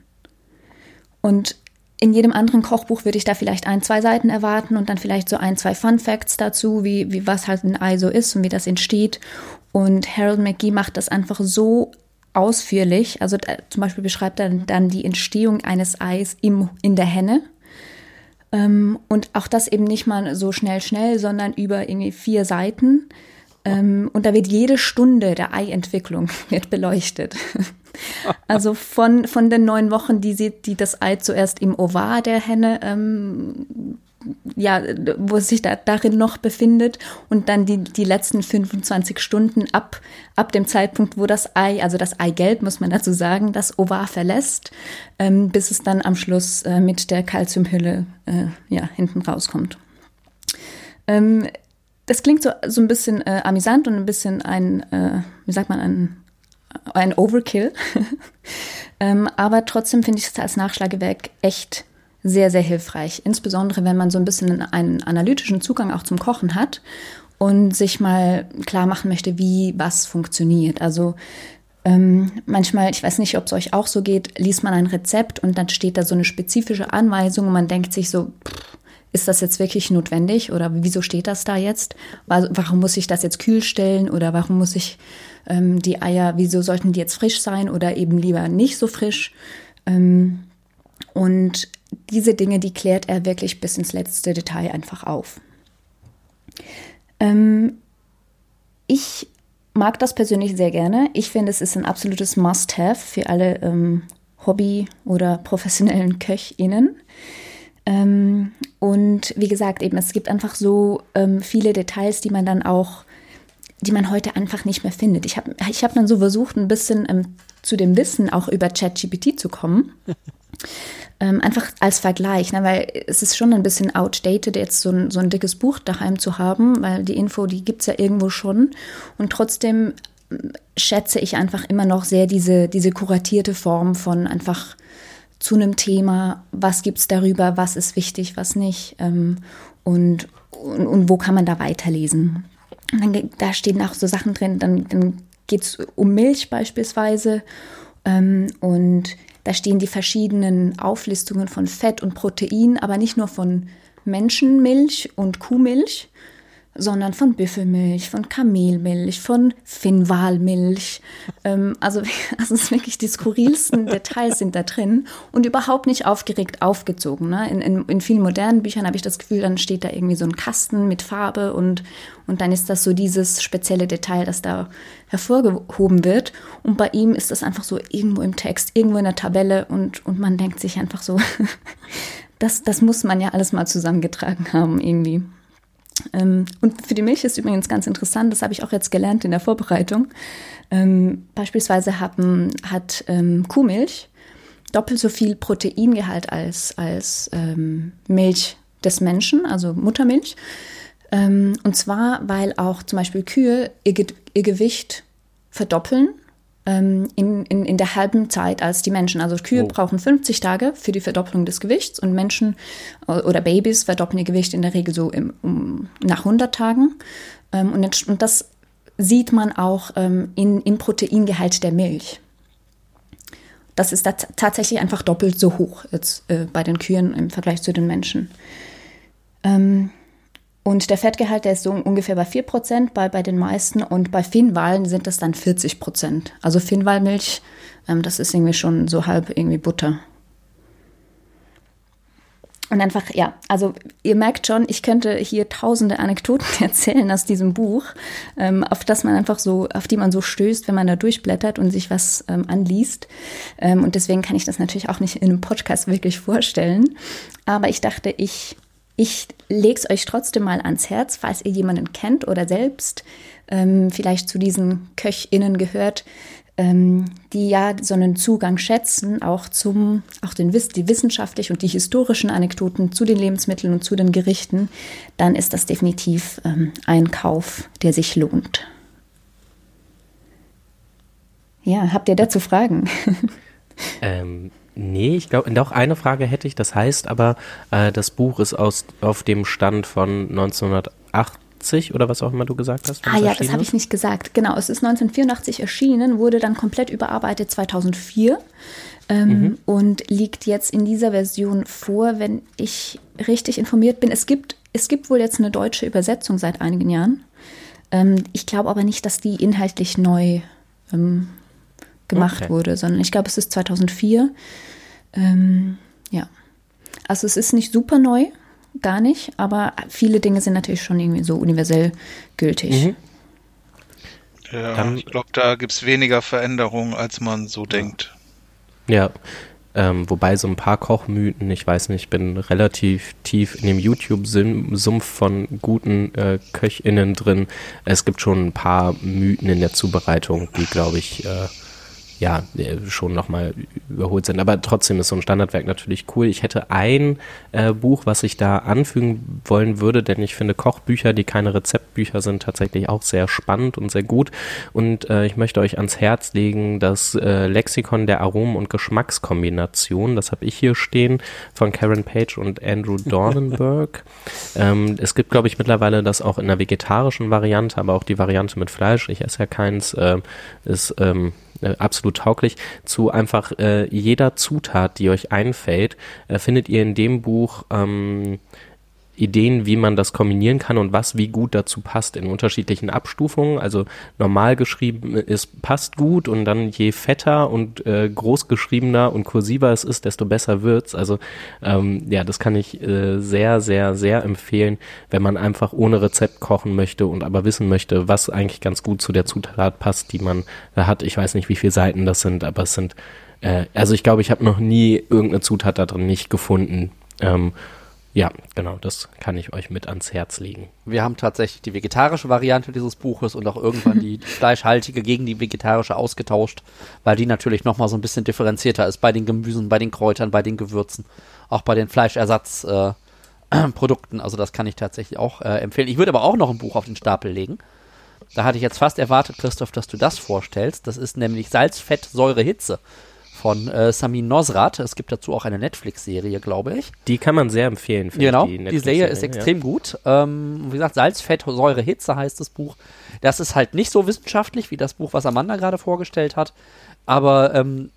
Und in jedem anderen Kochbuch würde ich da vielleicht ein, zwei Seiten erwarten und dann vielleicht so ein, zwei Fun Facts dazu, wie, wie was halt ein Ei so ist und wie das entsteht. Und Harold McGee macht das einfach so ausführlich. Also da, zum Beispiel beschreibt er dann die Entstehung eines Eis im, in der Henne. Ähm, und auch das eben nicht mal so schnell, schnell, sondern über irgendwie vier Seiten. Ähm, und da wird jede Stunde der Eientwicklung wird beleuchtet. Also von, von den neun Wochen, die, sie, die das Ei zuerst im Ovar der Henne, ähm, ja, wo es sich da, darin noch befindet und dann die, die letzten 25 Stunden ab, ab dem Zeitpunkt, wo das Ei, also das Eigelb, muss man dazu sagen, das Ovar verlässt, ähm, bis es dann am Schluss äh, mit der Calciumhülle äh, ja, hinten rauskommt. Ähm, das klingt so, so ein bisschen äh, amüsant und ein bisschen ein, äh, wie sagt man, ein ein Overkill. ähm, aber trotzdem finde ich es als Nachschlagewerk echt sehr, sehr hilfreich. Insbesondere, wenn man so ein bisschen einen analytischen Zugang auch zum Kochen hat und sich mal klar machen möchte, wie was funktioniert. Also ähm, manchmal, ich weiß nicht, ob es euch auch so geht, liest man ein Rezept und dann steht da so eine spezifische Anweisung und man denkt sich so, pff, ist das jetzt wirklich notwendig oder wieso steht das da jetzt? Warum muss ich das jetzt kühl stellen oder warum muss ich ähm, die Eier, wieso sollten die jetzt frisch sein oder eben lieber nicht so frisch? Ähm, und diese Dinge, die klärt er wirklich bis ins letzte Detail einfach auf. Ähm, ich mag das persönlich sehr gerne. Ich finde, es ist ein absolutes Must-Have für alle ähm, Hobby- oder professionellen KöchInnen. Ähm, und wie gesagt, eben, es gibt einfach so ähm, viele Details, die man dann auch, die man heute einfach nicht mehr findet. Ich habe ich hab dann so versucht, ein bisschen ähm, zu dem Wissen auch über ChatGPT zu kommen. Ähm, einfach als Vergleich, ne, weil es ist schon ein bisschen outdated, jetzt so ein, so ein dickes Buch daheim zu haben, weil die Info, die gibt es ja irgendwo schon. Und trotzdem ähm, schätze ich einfach immer noch sehr diese, diese kuratierte Form von einfach zu einem Thema, was gibt es darüber, was ist wichtig, was nicht ähm, und, und, und, wo kann man da weiterlesen. Und dann, da stehen auch so Sachen drin, dann, dann geht es um Milch beispielsweise ähm, und da stehen die verschiedenen Auflistungen von Fett und Protein, aber nicht nur von Menschenmilch und Kuhmilch, sondern von Büffelmilch, von Kamelmilch, von Finnwalmilch. ähm, also, also es ist wirklich die skurrilsten Details sind da drin und überhaupt nicht aufgeregt aufgezogen. Ne? In, in, in vielen modernen Büchern habe ich das Gefühl, dann steht da irgendwie so ein Kasten mit Farbe und, und dann ist das so dieses spezielle Detail, das da hervorgehoben wird. Und bei ihm ist das einfach so irgendwo im Text, irgendwo in der Tabelle und, und man denkt sich einfach so, das, das muss man ja alles mal zusammengetragen haben irgendwie. Ähm, und für die Milch ist übrigens ganz interessant, das habe ich auch jetzt gelernt in der Vorbereitung. Ähm, beispielsweise haben, hat ähm, Kuhmilch doppelt so viel Proteingehalt als, als Milch des Menschen, also Muttermilch. Und zwar, weil auch zum Beispiel Kühe ihr, ihr Gewicht verdoppeln ähm, in, in, in der halben Zeit als die Menschen. Also Kühe oh. brauchen 50 Tage für die Verdopplung des Gewichts und Menschen äh, oder Babys verdoppeln ihr Gewicht in der Regel so im, um, nach 100 Tagen. Ähm, und, und, das sieht man auch ähm, in, im Proteingehalt der Milch. Das ist tatsächlich einfach doppelt so hoch jetzt, äh, bei den Kühen im Vergleich zu den Menschen. Ähm, und der Fettgehalt, der ist so ungefähr bei 4% bei, bei den meisten. Und bei Finnwalen sind das dann 40%. Also Finnwalmilch, ähm, das ist irgendwie schon so halb irgendwie Butter. Und einfach, ja, also ihr merkt schon, ich könnte hier tausende Anekdoten erzählen aus diesem Buch, ähm, auf das man einfach so, auf die man so stößt, wenn man da durchblättert und sich was ähm, anliest. Ähm, und deswegen kann ich das natürlich auch nicht in einem Podcast wirklich vorstellen. Aber ich dachte, ich ich lege es euch trotzdem mal ans Herz, falls ihr jemanden kennt oder selbst ähm, vielleicht zu diesen KöchInnen gehört, ähm, die ja so einen Zugang schätzen, auch zum, auch den, die wissenschaftlichen und die historischen Anekdoten zu den Lebensmitteln und zu den Gerichten, dann ist das definitiv ähm, ein Kauf, der sich lohnt. Ja, habt ihr dazu Fragen? Ähm, Nee, ich glaube, doch eine Frage hätte ich. Das heißt aber, äh, das Buch ist aus, auf dem Stand von 1980 oder was auch immer du gesagt hast. Ah ja, das habe ich nicht gesagt. Genau, es ist 1984 erschienen, wurde dann komplett überarbeitet 2004 ähm, mhm. und liegt jetzt in dieser Version vor, wenn ich richtig informiert bin. Es gibt, es gibt wohl jetzt eine deutsche Übersetzung seit einigen Jahren. Ähm, ich glaube aber nicht, dass die inhaltlich neu ähm, gemacht okay. wurde, sondern ich glaube, es ist 2004. Ähm, ja. Also es ist nicht super neu, gar nicht, aber viele Dinge sind natürlich schon irgendwie so universell gültig. Mhm. Ja, Dann, ich glaube, da gibt es weniger Veränderungen, als man so ja. denkt. Ja, ähm, wobei so ein paar Kochmythen, ich weiß nicht, ich bin relativ tief in dem YouTube-Sumpf von guten äh, KöchInnen drin. Es gibt schon ein paar Mythen in der Zubereitung, die, glaube ich, äh, ja, äh, schon nochmal überholt sind. Aber trotzdem ist so ein Standardwerk natürlich cool. Ich hätte ein äh, Buch, was ich da anfügen wollen würde, denn ich finde Kochbücher, die keine Rezeptbücher sind, tatsächlich auch sehr spannend und sehr gut. Und äh, ich möchte euch ans Herz legen das äh, Lexikon der Aromen- und Geschmackskombination. Das habe ich hier stehen von Karen Page und Andrew Dornenberg. ähm, es gibt, glaube ich, mittlerweile das auch in der vegetarischen Variante, aber auch die Variante mit Fleisch. Ich esse ja keins. Äh, ist ähm, äh, absolut tauglich, zu einfach äh, jeder Zutat, die euch einfällt, äh, findet ihr in dem Buch ähm, Ideen, wie man das kombinieren kann und was wie gut dazu passt in unterschiedlichen Abstufungen. Also normal geschrieben ist, passt gut und dann je fetter und äh, groß geschriebener und kursiver es ist, desto besser wird's. Also ähm, ja, das kann ich äh, sehr, sehr, sehr empfehlen, wenn man einfach ohne Rezept kochen möchte und aber wissen möchte, was eigentlich ganz gut zu der Zutat passt, die man da hat. Ich weiß nicht, wie viele Seiten das sind, aber es sind äh, also ich glaube, ich habe noch nie irgendeine Zutat da drin nicht gefunden. Ähm, ja, genau, das kann ich euch mit ans Herz legen. Wir haben tatsächlich die vegetarische Variante dieses Buches und auch irgendwann die fleischhaltige gegen die vegetarische ausgetauscht, weil die natürlich nochmal so ein bisschen differenzierter ist bei den Gemüsen, bei den Kräutern, bei den Gewürzen, auch bei den Fleischersatzprodukten. Äh, also das kann ich tatsächlich auch äh, empfehlen. Ich würde aber auch noch ein Buch auf den Stapel legen. Da hatte ich jetzt fast erwartet, Christoph, dass du das vorstellst. Das ist nämlich Salz, Fett, Säure, Hitze von äh, Samin Nosrat. Es gibt dazu auch eine Netflix-Serie, glaube ich. Die kann man sehr empfehlen. Genau, die, die, Serie ist extrem ja. gut. Ähm, wie gesagt, Salz, Fett, Säure, Hitze heißt das Buch. Das ist halt nicht so wissenschaftlich wie das Buch, was Amanda gerade vorgestellt hat, aber ähm,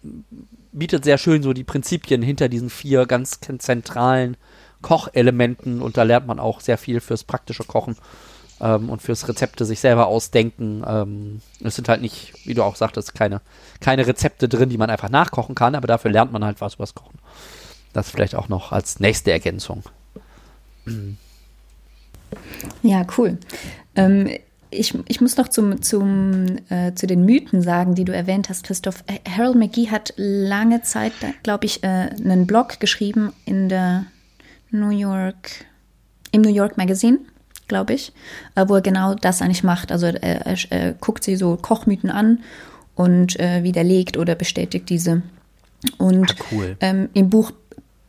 bietet sehr schön so die Prinzipien hinter diesen vier ganz zentralen Kochelementen und da lernt man auch sehr viel fürs praktische Kochen. Ähm, und fürs Rezepte sich selber ausdenken. Ähm, es sind halt nicht, wie du auch sagtest, keine, keine Rezepte drin, die man einfach nachkochen kann, aber dafür lernt man halt was übers Kochen. Das vielleicht auch noch als nächste Ergänzung. Ja, cool. Ähm, ich, ich muss noch zum, zum, äh, zu den Mythen sagen, die du erwähnt hast, Christoph. Äh, Harold McGee hat lange Zeit, glaube ich, äh, einen Blog geschrieben in der New York, im New York Magazine, glaube ich, äh, wo er genau das eigentlich macht. Also er, er, er guckt sich so Kochmythen an und äh, widerlegt oder bestätigt diese. Und ah, cool. ähm, im Buch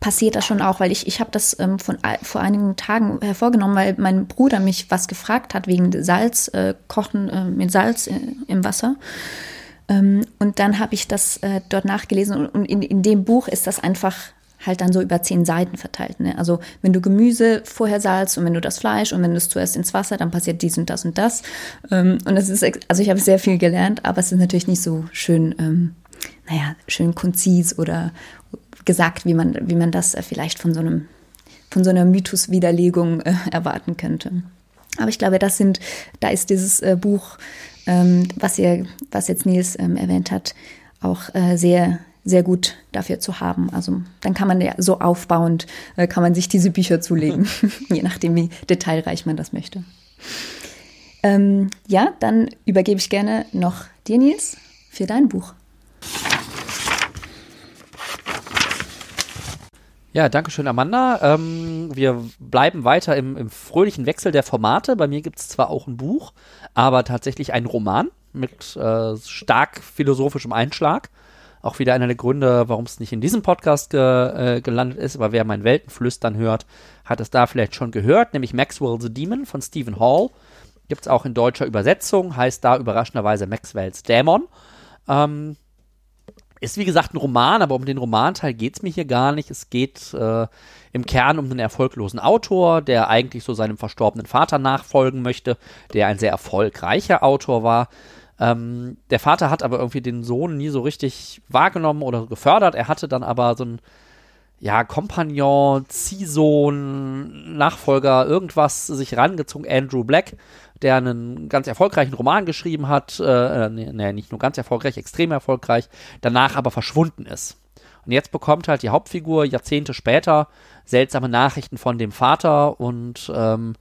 passiert das schon auch, weil ich, ich habe das ähm, von, vor einigen Tagen hervorgenommen, weil mein Bruder mich was gefragt hat wegen Salz, äh, Kochen äh, mit Salz äh, im Wasser. Ähm, und dann habe ich das äh, dort nachgelesen und, und in, in dem Buch ist das einfach halt dann so über zehn Seiten verteilt. Ne? Also wenn du Gemüse vorher salzt und wenn du das Fleisch und wenn du es zuerst ins Wasser, dann passiert dies und das und das. Ähm, und es ist, also ich habe sehr viel gelernt, aber es ist natürlich nicht so schön, ähm, naja, schön konzis oder, gesagt, wie man, wie man das äh, vielleicht von so einem von so einer Mythoswiderlegung äh, erwarten könnte. Aber ich glaube, das sind, da ist dieses äh, Buch, ähm, was ihr, was jetzt Nils ähm, erwähnt hat, auch äh, sehr, sehr gut dafür zu haben. Also dann kann man ja so aufbauend, äh, kann man sich diese Bücher zulegen, je nachdem, wie detailreich man das möchte. Ähm, ja, dann übergebe ich gerne noch dir, Nils, für dein Buch. Ja, danke schön, Amanda. Ähm, wir bleiben weiter im, im, fröhlichen Wechsel der Formate. Bei mir gibt es zwar auch ein Buch, aber tatsächlich ein Roman mit äh, stark philosophischem Einschlag. Auch wieder einer der Gründe, warum es nicht in diesem Podcast ge, äh, gelandet ist, aber wer mein Weltenflüstern hört, hat es da vielleicht schon gehört, nämlich Maxwell the Demon von Stephen Hall. Gibt es auch in deutscher Übersetzung, heißt da überraschenderweise Maxwells Dämon. Ähm, ist wie gesagt ein Roman, aber um den Romanteil geht es mir hier gar nicht. Es geht äh, im Kern um einen erfolglosen Autor, der eigentlich so seinem verstorbenen Vater nachfolgen möchte, der ein sehr erfolgreicher Autor war. Ähm, der Vater hat aber irgendwie den Sohn nie so richtig wahrgenommen oder gefördert. Er hatte dann aber so ein ja, Kompagnon, Ziehsohn, Nachfolger, irgendwas sich rangezogen, Andrew Black, der einen ganz erfolgreichen Roman geschrieben hat, äh, nee, nee, nicht nur ganz erfolgreich, extrem erfolgreich, danach aber verschwunden ist. Und jetzt bekommt halt die Hauptfigur Jahrzehnte später seltsame Nachrichten von dem Vater und ähm,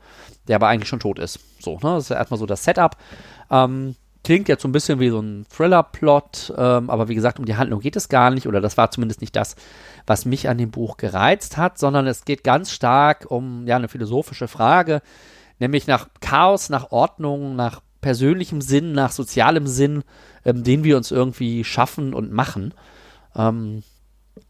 der aber eigentlich schon tot ist. So, ne? Das ist ja erstmal so das Setup. Ähm, klingt jetzt so ein bisschen wie so ein Thriller-Plot, ähm, aber wie gesagt, um die Handlung geht es gar nicht, oder das war zumindest nicht das, was mich an dem Buch gereizt hat, sondern es geht ganz stark um ja eine philosophische Frage, nämlich nach Chaos, nach Ordnung, nach persönlichem Sinn, nach sozialem Sinn, ähm, den wir uns irgendwie schaffen und machen. Ähm,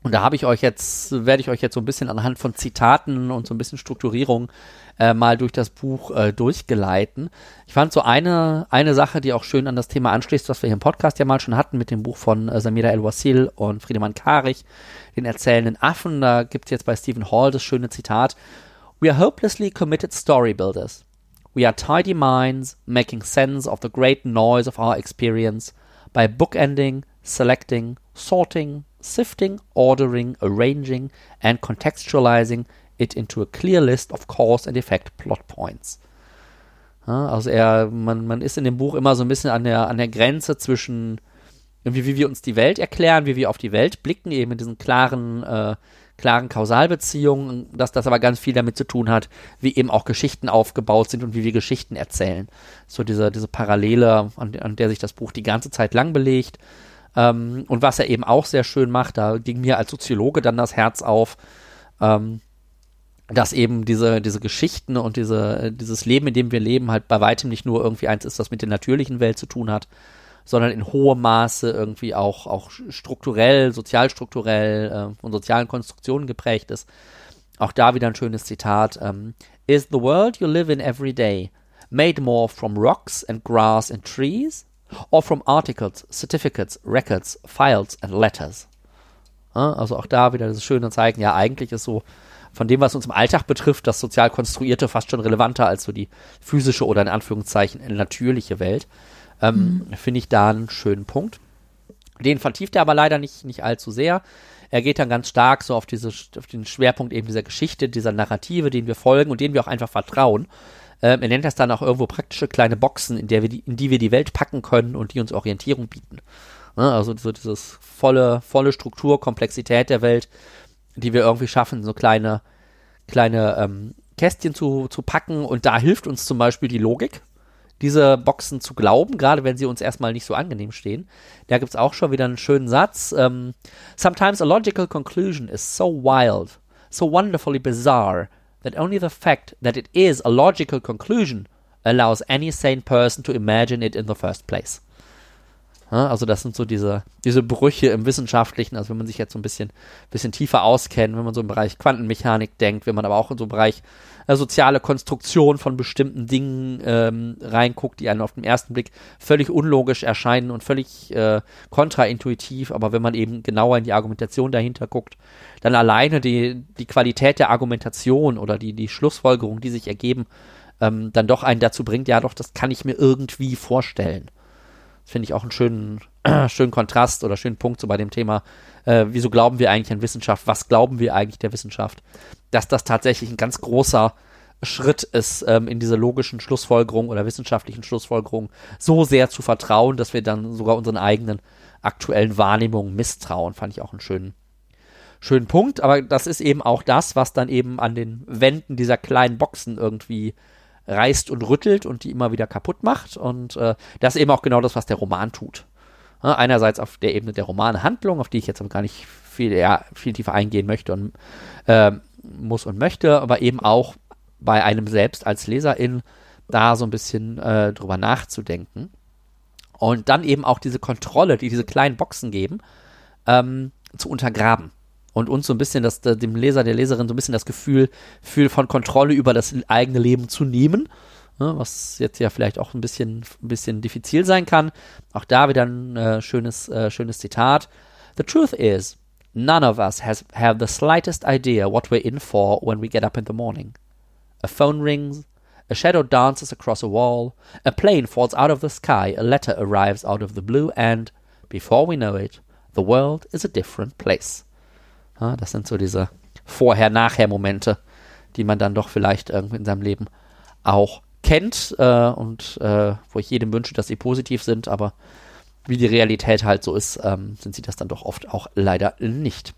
und da habe ich euch jetzt, werde ich euch jetzt so ein bisschen anhand von Zitaten und so ein bisschen Strukturierung äh, mal durch das Buch äh, durchgeleiten. Ich fand so eine, eine Sache, die auch schön an das Thema anschließt, was wir hier im Podcast ja mal schon hatten mit dem Buch von äh, Samira El-Wasil und Friedemann Karich, den erzählenden Affen. Da gibt es jetzt bei Stephen Hall das schöne Zitat, We are hopelessly committed story builders. We are tidy minds making sense of the great noise of our experience by bookending, selecting, sorting, sifting, ordering, arranging, and contextualizing it into a clear list of cause and effect plot points. Ja, also er, man, man ist in dem Buch immer so ein bisschen an der, an der Grenze zwischen irgendwie, wie wir uns die Welt erklären, wie wir auf die Welt blicken, eben in diesen klaren äh, klaren Kausalbeziehungen, dass das aber ganz viel damit zu tun hat, wie eben auch Geschichten aufgebaut sind und wie wir Geschichten erzählen. So diese, diese Parallele, an, an der sich das Buch die ganze Zeit lang belegt. Ähm, und was er eben auch sehr schön macht, da ging mir als Soziologe dann das Herz auf, ähm, dass eben diese, diese Geschichten und diese, dieses Leben, in dem wir leben, halt bei weitem nicht nur irgendwie eins ist, was mit der natürlichen Welt zu tun hat, sondern in hohem Maße irgendwie auch, auch strukturell, sozialstrukturell äh, von sozialen Konstruktionen geprägt ist. Auch da wieder ein schönes Zitat. Um, Is the world you live in every day made more from rocks and grass and trees or from articles, certificates, records, files and letters? Ja, also auch da wieder das schöne Zeigen, ja, eigentlich ist so von dem, was uns im Alltag betrifft, das sozial konstruierte fast schon relevanter als so die physische oder in Anführungszeichen natürliche Welt. Ähm, mhm. Finde ich da einen schönen Punkt. Den vertieft er aber leider nicht, nicht allzu sehr. Er geht dann ganz stark so auf, diese, auf den Schwerpunkt eben dieser Geschichte, dieser Narrative, den wir folgen und denen wir auch einfach vertrauen. Ähm, er nennt das dann auch irgendwo praktische kleine Boxen, in, der wir die, in die wir die Welt packen können und die uns Orientierung bieten. Ne? Also so dieses volle, volle Struktur, Komplexität der Welt, die wir irgendwie schaffen, so kleine, kleine ähm, Kästchen zu, zu packen. Und da hilft uns zum Beispiel die Logik, diese Boxen zu glauben, gerade wenn sie uns erstmal nicht so angenehm stehen. Da gibt es auch schon wieder einen schönen Satz. Um, Sometimes a logical conclusion is so wild, so wonderfully bizarre, that only the fact that it is a logical conclusion allows any sane person to imagine it in the first place. Also das sind so diese, diese Brüche im Wissenschaftlichen, also wenn man sich jetzt so ein bisschen, bisschen tiefer auskennt, wenn man so im Bereich Quantenmechanik denkt, wenn man aber auch in so einen Bereich äh, soziale Konstruktion von bestimmten Dingen ähm, reinguckt, die einem auf den ersten Blick völlig unlogisch erscheinen und völlig äh, kontraintuitiv, aber wenn man eben genauer in die Argumentation dahinter guckt, dann alleine die, die Qualität der Argumentation oder die, die Schlussfolgerungen, die sich ergeben, ähm, dann doch einen dazu bringt, ja doch, das kann ich mir irgendwie vorstellen finde ich auch einen schönen, schönen Kontrast oder schönen Punkt so bei dem Thema, äh, wieso glauben wir eigentlich an Wissenschaft, was glauben wir eigentlich der Wissenschaft, dass das tatsächlich ein ganz großer Schritt ist, ähm, in diese logischen Schlussfolgerungen oder wissenschaftlichen Schlussfolgerungen so sehr zu vertrauen, dass wir dann sogar unseren eigenen aktuellen Wahrnehmungen misstrauen, fand ich auch einen schönen, schönen Punkt. Aber das ist eben auch das, was dann eben an den Wänden dieser kleinen Boxen irgendwie reißt und rüttelt und die immer wieder kaputt macht. Und äh, das ist eben auch genau das, was der Roman tut. Ja, einerseits auf der Ebene der Romanhandlung, auf die ich jetzt aber gar nicht viel, ja, viel tiefer eingehen möchte und äh, muss und möchte, aber eben auch bei einem selbst als Leserin da so ein bisschen äh, drüber nachzudenken. Und dann eben auch diese Kontrolle, die diese kleinen Boxen geben, ähm, zu untergraben und uns so ein bisschen das, dem Leser, der Leserin so ein bisschen das Gefühl, Gefühl von Kontrolle über das eigene Leben zu nehmen. Ne, was jetzt ja vielleicht auch ein bisschen, ein bisschen diffizil sein kann. Auch da wieder ein äh, schönes, äh, schönes Zitat. The truth is, none of us has have the slightest idea what we're in for when we get up in the morning. A phone rings, a shadow dances across a wall, a plane falls out of the sky, a letter arrives out of the blue, and before we know it, the world is a different place. Ja, das sind so diese Vorher-Nachher-Momente, die man dann doch vielleicht irgendwie in seinem Leben auch kennt äh, und äh, wo ich jedem wünsche, dass sie positiv sind, aber wie die Realität halt so ist, ähm, sind sie das dann doch oft auch leider nicht.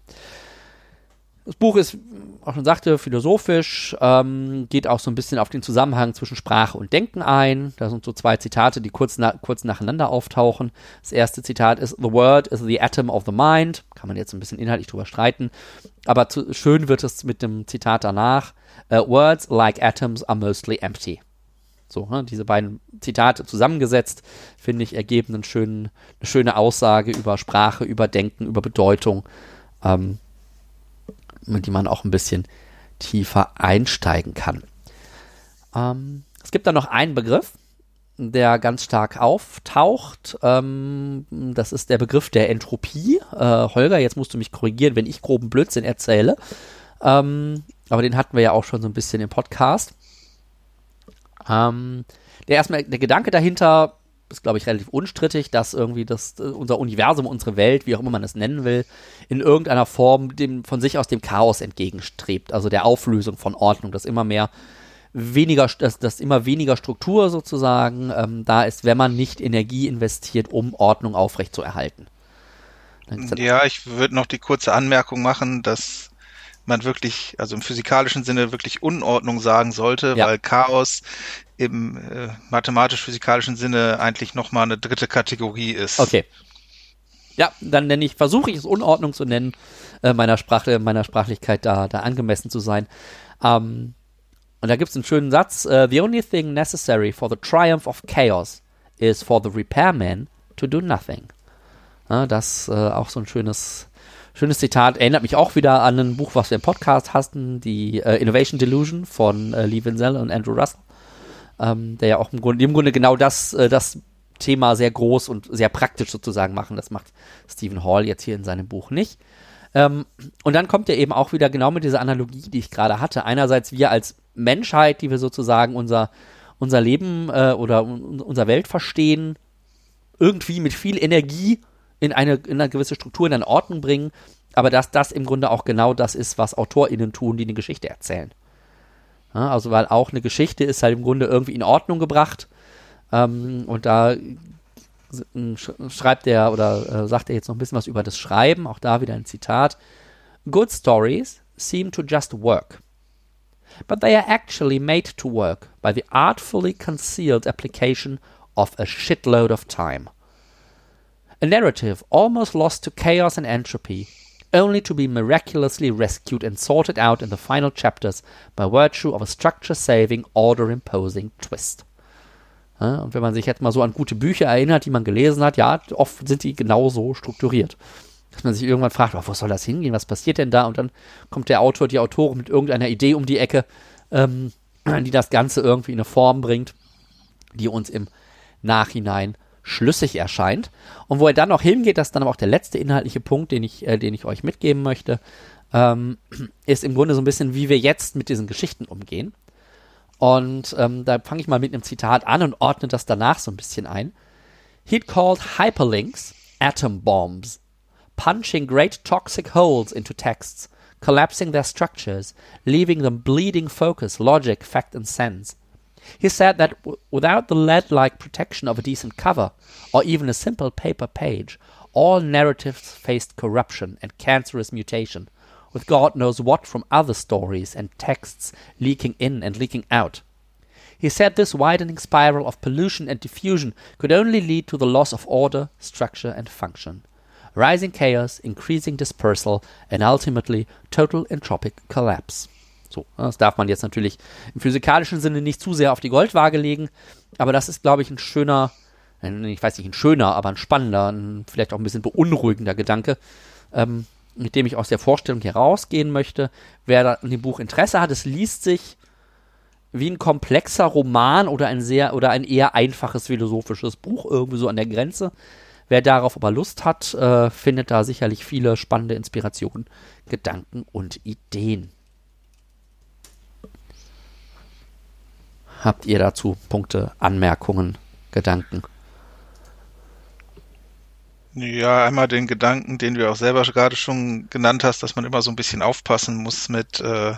Das Buch ist, auch schon sagte, philosophisch, ähm, geht auch so ein bisschen auf den Zusammenhang zwischen Sprache und Denken ein. Da sind so zwei Zitate, die kurz, na kurz nacheinander auftauchen. Das erste Zitat ist: The word is the atom of the mind. Kann man jetzt ein bisschen inhaltlich drüber streiten. Aber zu, schön wird es mit dem Zitat danach: uh, Words like atoms are mostly empty. So, ne, diese beiden Zitate zusammengesetzt, finde ich, ergeben einen schönen, eine schöne Aussage über Sprache, über Denken, über Bedeutung. Ähm, mit die man auch ein bisschen tiefer einsteigen kann. Ähm, es gibt da noch einen Begriff, der ganz stark auftaucht. Ähm, das ist der Begriff der Entropie. Äh, Holger, jetzt musst du mich korrigieren, wenn ich groben Blödsinn erzähle. Ähm, aber den hatten wir ja auch schon so ein bisschen im Podcast. Ähm, der erstmal der Gedanke dahinter ist, glaube ich, relativ unstrittig, dass irgendwie das, äh, unser Universum, unsere Welt, wie auch immer man es nennen will, in irgendeiner Form dem, von sich aus dem Chaos entgegenstrebt, also der Auflösung von Ordnung, dass immer mehr weniger, dass, dass immer weniger Struktur sozusagen ähm, da ist, wenn man nicht Energie investiert, um Ordnung aufrechtzuerhalten. Ja, ich würde noch die kurze Anmerkung machen, dass man wirklich, also im physikalischen Sinne wirklich Unordnung sagen sollte, ja. weil Chaos im äh, mathematisch-physikalischen Sinne eigentlich nochmal eine dritte Kategorie ist. Okay. Ja, dann nenne ich, versuche ich es Unordnung zu nennen, äh, meiner Sprache, meiner Sprachlichkeit da, da angemessen zu sein. Ähm, und da gibt es einen schönen Satz: uh, The only thing necessary for the triumph of chaos is for the repairman to do nothing. Ja, das äh, auch so ein schönes, schönes Zitat. Erinnert mich auch wieder an ein Buch, was wir im Podcast hatten, die äh, Innovation Delusion von äh, Lee Winsell und Andrew Russell ähm, der ja auch im Grunde, im Grunde genau das, äh, das Thema sehr groß und sehr praktisch sozusagen machen. Das macht Stephen Hall jetzt hier in seinem Buch nicht. Ähm, und dann kommt er eben auch wieder genau mit dieser Analogie, die ich gerade hatte. Einerseits wir als Menschheit, die wir sozusagen unser, unser Leben äh, oder un unser Welt verstehen, irgendwie mit viel Energie in eine, in eine gewisse Struktur, in eine Ordnung bringen, aber dass das im Grunde auch genau das ist, was AutorInnen tun, die eine Geschichte erzählen. Ja, also weil auch eine Geschichte ist halt im Grunde irgendwie in Ordnung gebracht. Ähm, und da schreibt er oder äh, sagt er jetzt noch ein bisschen was über das Schreiben. Auch da wieder ein Zitat. Good stories seem to just work. But they are actually made to work by the artfully concealed application of a shitload of time. A narrative almost lost to chaos and entropy, only to be miraculously rescued and sorted out in the final chapters by virtue of a structure saving, order imposing twist. Ja, und wenn man sich jetzt mal so an gute Bücher erinnert, die man gelesen hat, ja, oft sind die genauso strukturiert. Dass man sich irgendwann fragt, oh, wo soll das hingehen, was passiert denn da? Und dann kommt der Autor, die Autorin mit irgendeiner Idee um die Ecke, ähm, die das Ganze irgendwie in eine Form bringt, die uns im Nachhinein schlüssig erscheint. Und wo er dann noch hingeht, das ist dann aber auch der letzte inhaltliche Punkt, den ich, äh, den ich euch mitgeben möchte, ähm, ist im Grunde so ein bisschen, wie wir jetzt mit diesen Geschichten umgehen. Und ähm, da fange ich mal mit einem Zitat an und ordne das danach so ein bisschen ein. He'd called hyperlinks atom bombs, punching great toxic holes into texts, collapsing their structures, leaving them bleeding focus, logic, fact, and sense. He said that w- without the lead like protection of a decent cover, or even a simple paper page, all narratives faced corruption and cancerous mutation with God knows what from other stories and texts leaking in and leaking out. He said this widening spiral of pollution and diffusion could only lead to the loss of order, structure, and function. Rising chaos, increasing dispersal, and ultimately total entropic collapse. So, das darf man jetzt natürlich im physikalischen Sinne nicht zu sehr auf die Goldwaage legen, aber das ist, glaube ich, ein schöner, ich weiß nicht, ein schöner, aber ein spannender, ein vielleicht auch ein bisschen beunruhigender Gedanke, ähm, mit dem ich aus der Vorstellung herausgehen möchte. Wer da an dem Buch Interesse hat, es liest sich wie ein komplexer Roman oder ein sehr oder ein eher einfaches philosophisches Buch irgendwie so an der Grenze. Wer darauf aber Lust hat, äh, findet da sicherlich viele spannende Inspirationen, Gedanken und Ideen. Habt ihr dazu Punkte, Anmerkungen, Gedanken? Ja, einmal den Gedanken, den du auch selber gerade schon genannt hast, dass man immer so ein bisschen aufpassen muss mit äh,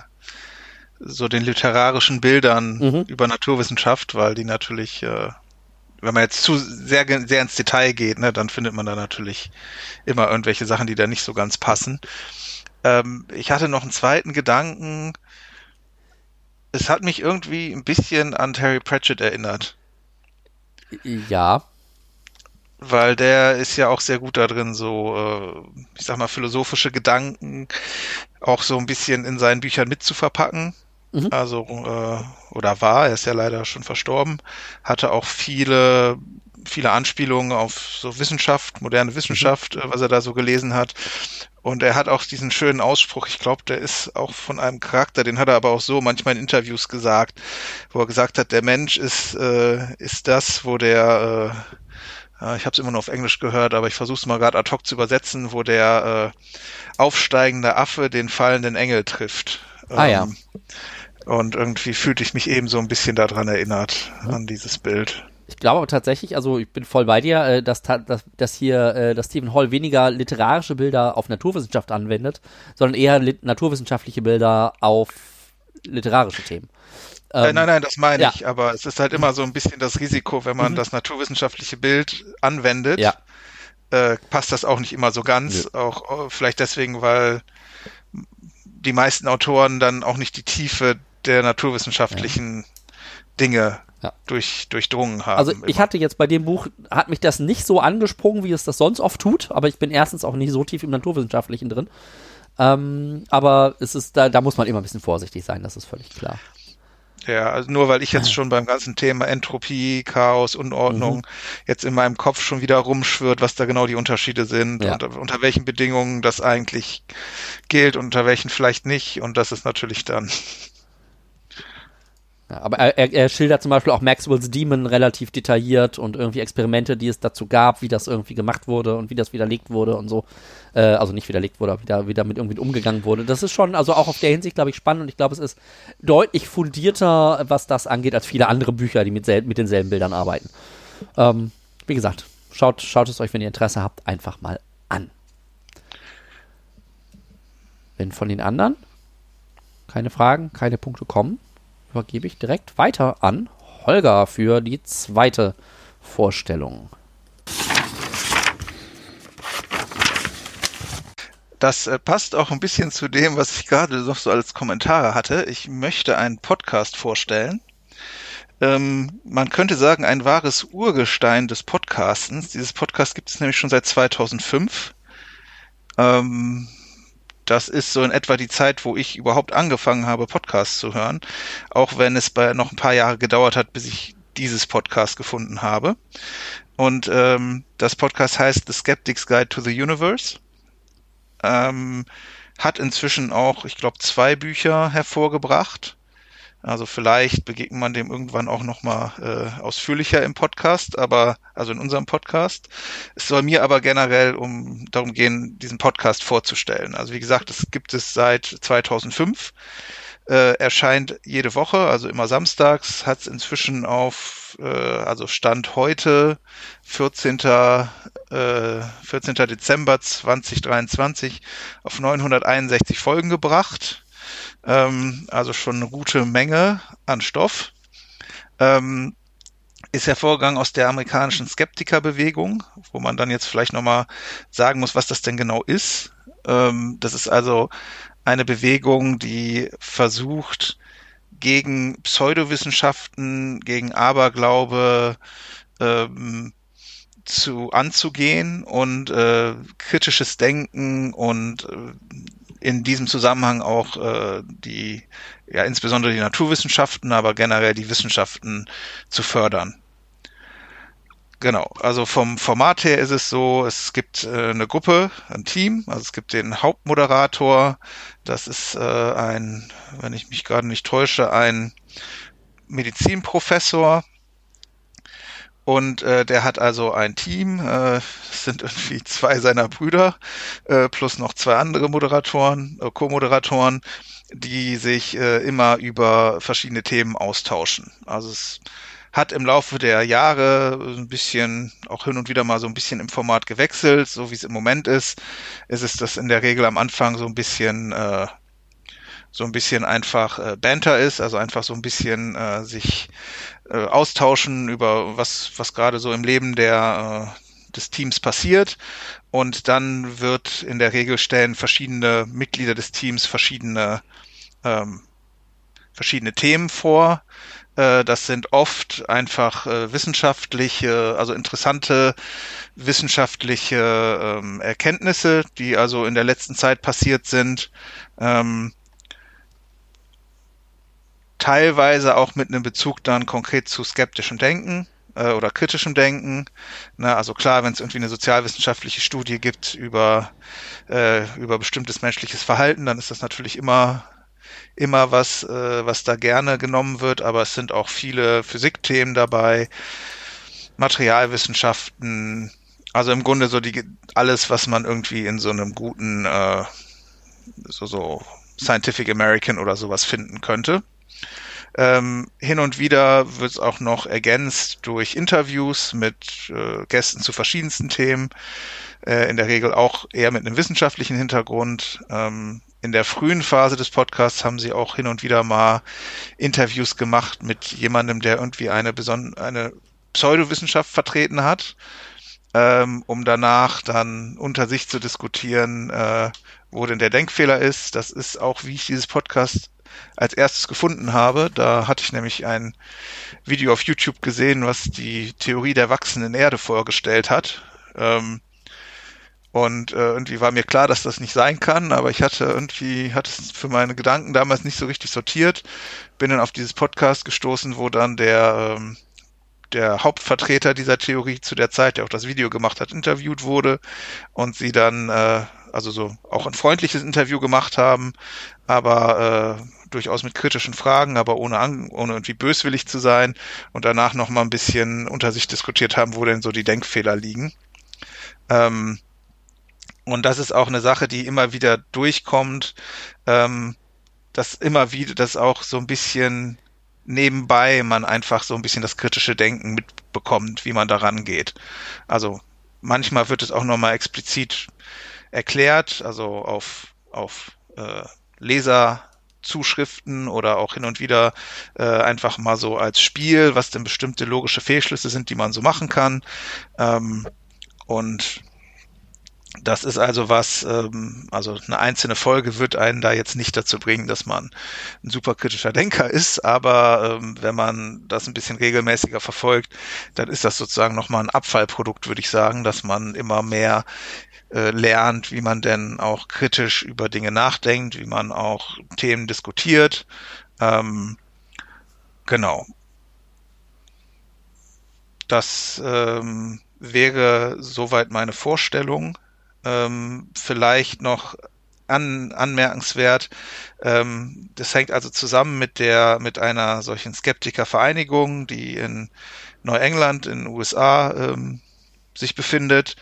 so den literarischen Bildern mhm. über Naturwissenschaft, weil die natürlich, äh, wenn man jetzt zu sehr, sehr ins Detail geht, ne, dann findet man da natürlich immer irgendwelche Sachen, die da nicht so ganz passen. Ähm, ich hatte noch einen zweiten Gedanken. Es hat mich irgendwie ein bisschen an Terry Pratchett erinnert. Ja weil der ist ja auch sehr gut da drin, so, äh, ich sag mal, philosophische Gedanken auch so ein bisschen in seinen Büchern mitzuverpacken. Mhm. Also, äh, oder war, er ist ja leider schon verstorben, hatte auch viele, viele Anspielungen auf so Wissenschaft, moderne Wissenschaft, mhm. Was er da so gelesen hat. Und er hat auch diesen schönen Ausspruch, ich glaube, der ist auch von einem Charakter, den hat er aber auch so manchmal in Interviews gesagt, wo er gesagt hat, der Mensch ist, äh, ist das, wo der äh, ich habe es immer nur auf Englisch gehört, aber ich versuche es mal gerade ad hoc zu übersetzen, wo der äh, aufsteigende Affe den fallenden Engel trifft. Ah ja. Ähm, und irgendwie fühlte ich mich eben so ein bisschen daran erinnert, mhm. an dieses Bild. Ich glaube aber tatsächlich, also ich bin voll bei dir, äh, dass, dass, dass hier äh, dass Stephen Hall weniger literarische Bilder auf Naturwissenschaft anwendet, sondern eher naturwissenschaftliche Bilder auf literarische Themen. Äh, ähm, nein, nein, das meine ja. ich, aber es ist halt immer so ein bisschen das Risiko, wenn man mhm. das naturwissenschaftliche Bild anwendet, ja. äh, passt das auch nicht immer so ganz. Ja. Auch vielleicht deswegen, weil die meisten Autoren dann auch nicht die Tiefe der naturwissenschaftlichen Dinge durch, durchdrungen haben. Also ich immer. hatte jetzt bei dem Buch, hat mich das nicht so angesprungen, wie es das sonst oft tut, aber ich bin erstens auch nicht so tief im Naturwissenschaftlichen drin. Ähm, aber es ist, da, da muss man immer ein bisschen vorsichtig sein, das ist völlig klar. Ja, also nur weil ich jetzt schon beim ganzen Thema Entropie, Chaos, Unordnung mhm. jetzt in meinem Kopf schon wieder rumschwirrt, was da genau die Unterschiede sind ja. und unter welchen Bedingungen das eigentlich gilt und unter welchen vielleicht nicht. Und das ist natürlich dann ja, aber er, er, schildert zum Beispiel auch Maxwell's Demon relativ detailliert und irgendwie Experimente, die es dazu gab, wie das irgendwie gemacht wurde und wie das widerlegt wurde und so. Äh, also nicht widerlegt wurde, aber wieder, wieder mit irgendwie umgegangen wurde. Das ist schon, also auch auf der Hinsicht, glaube ich, spannend und ich glaube, es ist deutlich fundierter, was das angeht, als viele andere Bücher, die mit, mit denselben Bildern arbeiten. Ähm, wie gesagt, schaut, schaut es euch, wenn ihr Interesse habt, einfach mal an. Wenn von den anderen keine Fragen, keine Punkte kommen, übergebe ich direkt weiter an Holger für die zweite Vorstellung. Das äh, passt auch ein bisschen zu dem, was ich gerade noch so als Kommentare hatte. Ich möchte einen Podcast vorstellen. Ähm, man könnte sagen, ein wahres Urgestein des Podcastens. Dieses Podcast gibt es nämlich schon seit 2005. Ähm, das ist so in etwa die Zeit, wo ich überhaupt angefangen habe, Podcasts zu hören. Auch wenn es bei noch ein paar Jahre gedauert hat, bis ich dieses Podcast gefunden habe. Und ähm, das Podcast heißt The Skeptic's Guide to the Universe. Ähm, hat inzwischen auch, ich glaube, zwei Bücher hervorgebracht. Also vielleicht begegnet man dem irgendwann auch nochmal äh, ausführlicher im Podcast, aber also in unserem Podcast. Es soll mir aber generell um darum gehen, diesen Podcast vorzustellen. Also wie gesagt, es gibt es seit 2005 äh, erscheint jede Woche, also immer samstags, hat es inzwischen auf, äh, also Stand heute, 14. Äh, 14. Dezember 2023, auf 961 Folgen gebracht. Ähm, also schon eine gute Menge an Stoff. Ähm, ist hervorgegangen aus der amerikanischen Skeptikerbewegung, wo man dann jetzt vielleicht nochmal sagen muss, was das denn genau ist. Ähm, das ist also eine Bewegung, die versucht, gegen Pseudowissenschaften, gegen Aberglaube ähm, zu anzugehen und äh, kritisches Denken und äh, in diesem Zusammenhang auch äh, die, ja insbesondere die Naturwissenschaften, aber generell die Wissenschaften zu fördern. Genau, also vom Format her ist es so, es gibt äh, eine Gruppe, ein Team, also es gibt den Hauptmoderator, das ist äh, ein, wenn ich mich gerade nicht täusche, ein Medizinprofessor und äh, der hat also ein Team, äh, sind irgendwie zwei seiner Brüder äh, plus noch zwei andere Moderatoren, äh, Co-Moderatoren, die sich äh, immer über verschiedene Themen austauschen. Also es hat im Laufe der Jahre ein bisschen, auch hin und wieder mal so ein bisschen im Format gewechselt, so wie es im Moment ist. Es ist das in der Regel am Anfang so ein bisschen, äh, so ein bisschen einfach äh, Banter ist, also einfach so ein bisschen äh, sich äh, austauschen über was, was gerade so im Leben der, äh, des Teams passiert. Und dann wird in der Regel stellen verschiedene Mitglieder des Teams verschiedene, ähm, verschiedene Themen vor äh, das sind oft einfach äh, wissenschaftliche, also interessante wissenschaftliche ähm, Erkenntnisse, die also in der letzten Zeit passiert sind. Ähm, teilweise auch mit einem Bezug dann konkret zu skeptischem Denken äh, oder kritischem Denken. Na, also klar, wenn es irgendwie eine sozialwissenschaftliche Studie gibt über, äh, über bestimmtes menschliches Verhalten, dann ist das natürlich immer immer was, äh, was da gerne genommen wird, aber es sind auch viele Physikthemen dabei, Materialwissenschaften, also im Grunde so die alles, was man irgendwie in so einem guten äh, so, so Scientific American oder sowas finden könnte. Ähm, hin und wieder wird es auch noch ergänzt durch Interviews mit äh, Gästen zu verschiedensten Themen, äh, in der Regel auch eher mit einem wissenschaftlichen Hintergrund. Ähm, in der frühen Phase des Podcasts haben sie auch hin und wieder mal Interviews gemacht mit jemandem, der irgendwie eine besondere, eine Pseudowissenschaft vertreten hat, ähm, um danach dann unter sich zu diskutieren, äh, wo denn der Denkfehler ist. Das ist auch, wie ich dieses Podcast als erstes gefunden habe. Da hatte ich nämlich ein Video auf YouTube gesehen, was die Theorie der wachsenden Erde vorgestellt hat. Ähm, und äh, irgendwie war mir klar, dass das nicht sein kann, aber ich hatte irgendwie, hatte es für meine Gedanken damals nicht so richtig sortiert. Bin dann auf dieses Podcast gestoßen, wo dann der, ähm, der Hauptvertreter dieser Theorie zu der Zeit, der auch das Video gemacht hat, interviewt wurde und sie dann, äh, also so auch ein freundliches Interview gemacht haben, aber äh, durchaus mit kritischen Fragen, aber ohne, ohne irgendwie böswillig zu sein und danach noch mal ein bisschen unter sich diskutiert haben, wo denn so die Denkfehler liegen. Ähm, und das ist auch eine Sache, die immer wieder durchkommt, ähm, dass immer wieder, dass auch so ein bisschen nebenbei man einfach so ein bisschen das kritische Denken mitbekommt, wie man daran geht. Also manchmal wird es auch nochmal explizit erklärt, also auf, auf äh, Leser, Zuschriften oder auch hin und wieder äh, einfach mal so als Spiel, was denn bestimmte logische Fehlschlüsse sind, die man so machen kann. Ähm, und das ist also was, ähm, also eine einzelne Folge wird einen da jetzt nicht dazu bringen, dass man ein superkritischer Denker ist, aber ähm, wenn man das ein bisschen regelmäßiger verfolgt, dann ist das sozusagen nochmal ein Abfallprodukt, würde ich sagen, dass man immer mehr äh, lernt, wie man denn auch kritisch über Dinge nachdenkt, wie man auch Themen diskutiert. Ähm, genau. Das ähm, wäre soweit meine Vorstellung. Ähm, vielleicht noch an, anmerkenswert. Ähm, das hängt also zusammen mit der mit einer solchen Skeptikervereinigung, die in Neuengland in den USA ähm, sich befindet.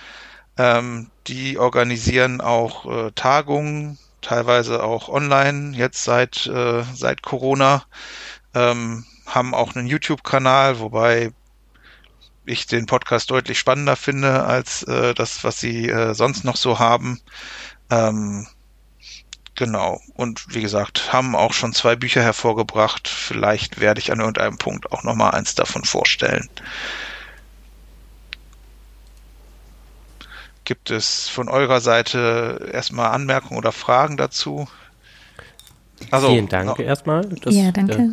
Ähm, die organisieren auch äh, Tagungen, teilweise auch online jetzt seit äh, seit Corona. Ähm, haben auch einen YouTube-Kanal, wobei ich den Podcast deutlich spannender finde als äh, das, was sie äh, sonst noch so haben. Ähm, genau. Und wie gesagt, haben auch schon zwei Bücher hervorgebracht. Vielleicht werde ich an irgendeinem Punkt auch nochmal eins davon vorstellen. Gibt es von eurer Seite erstmal Anmerkungen oder Fragen dazu? Also, Vielen Dank no erstmal. Das, ja, danke. Äh,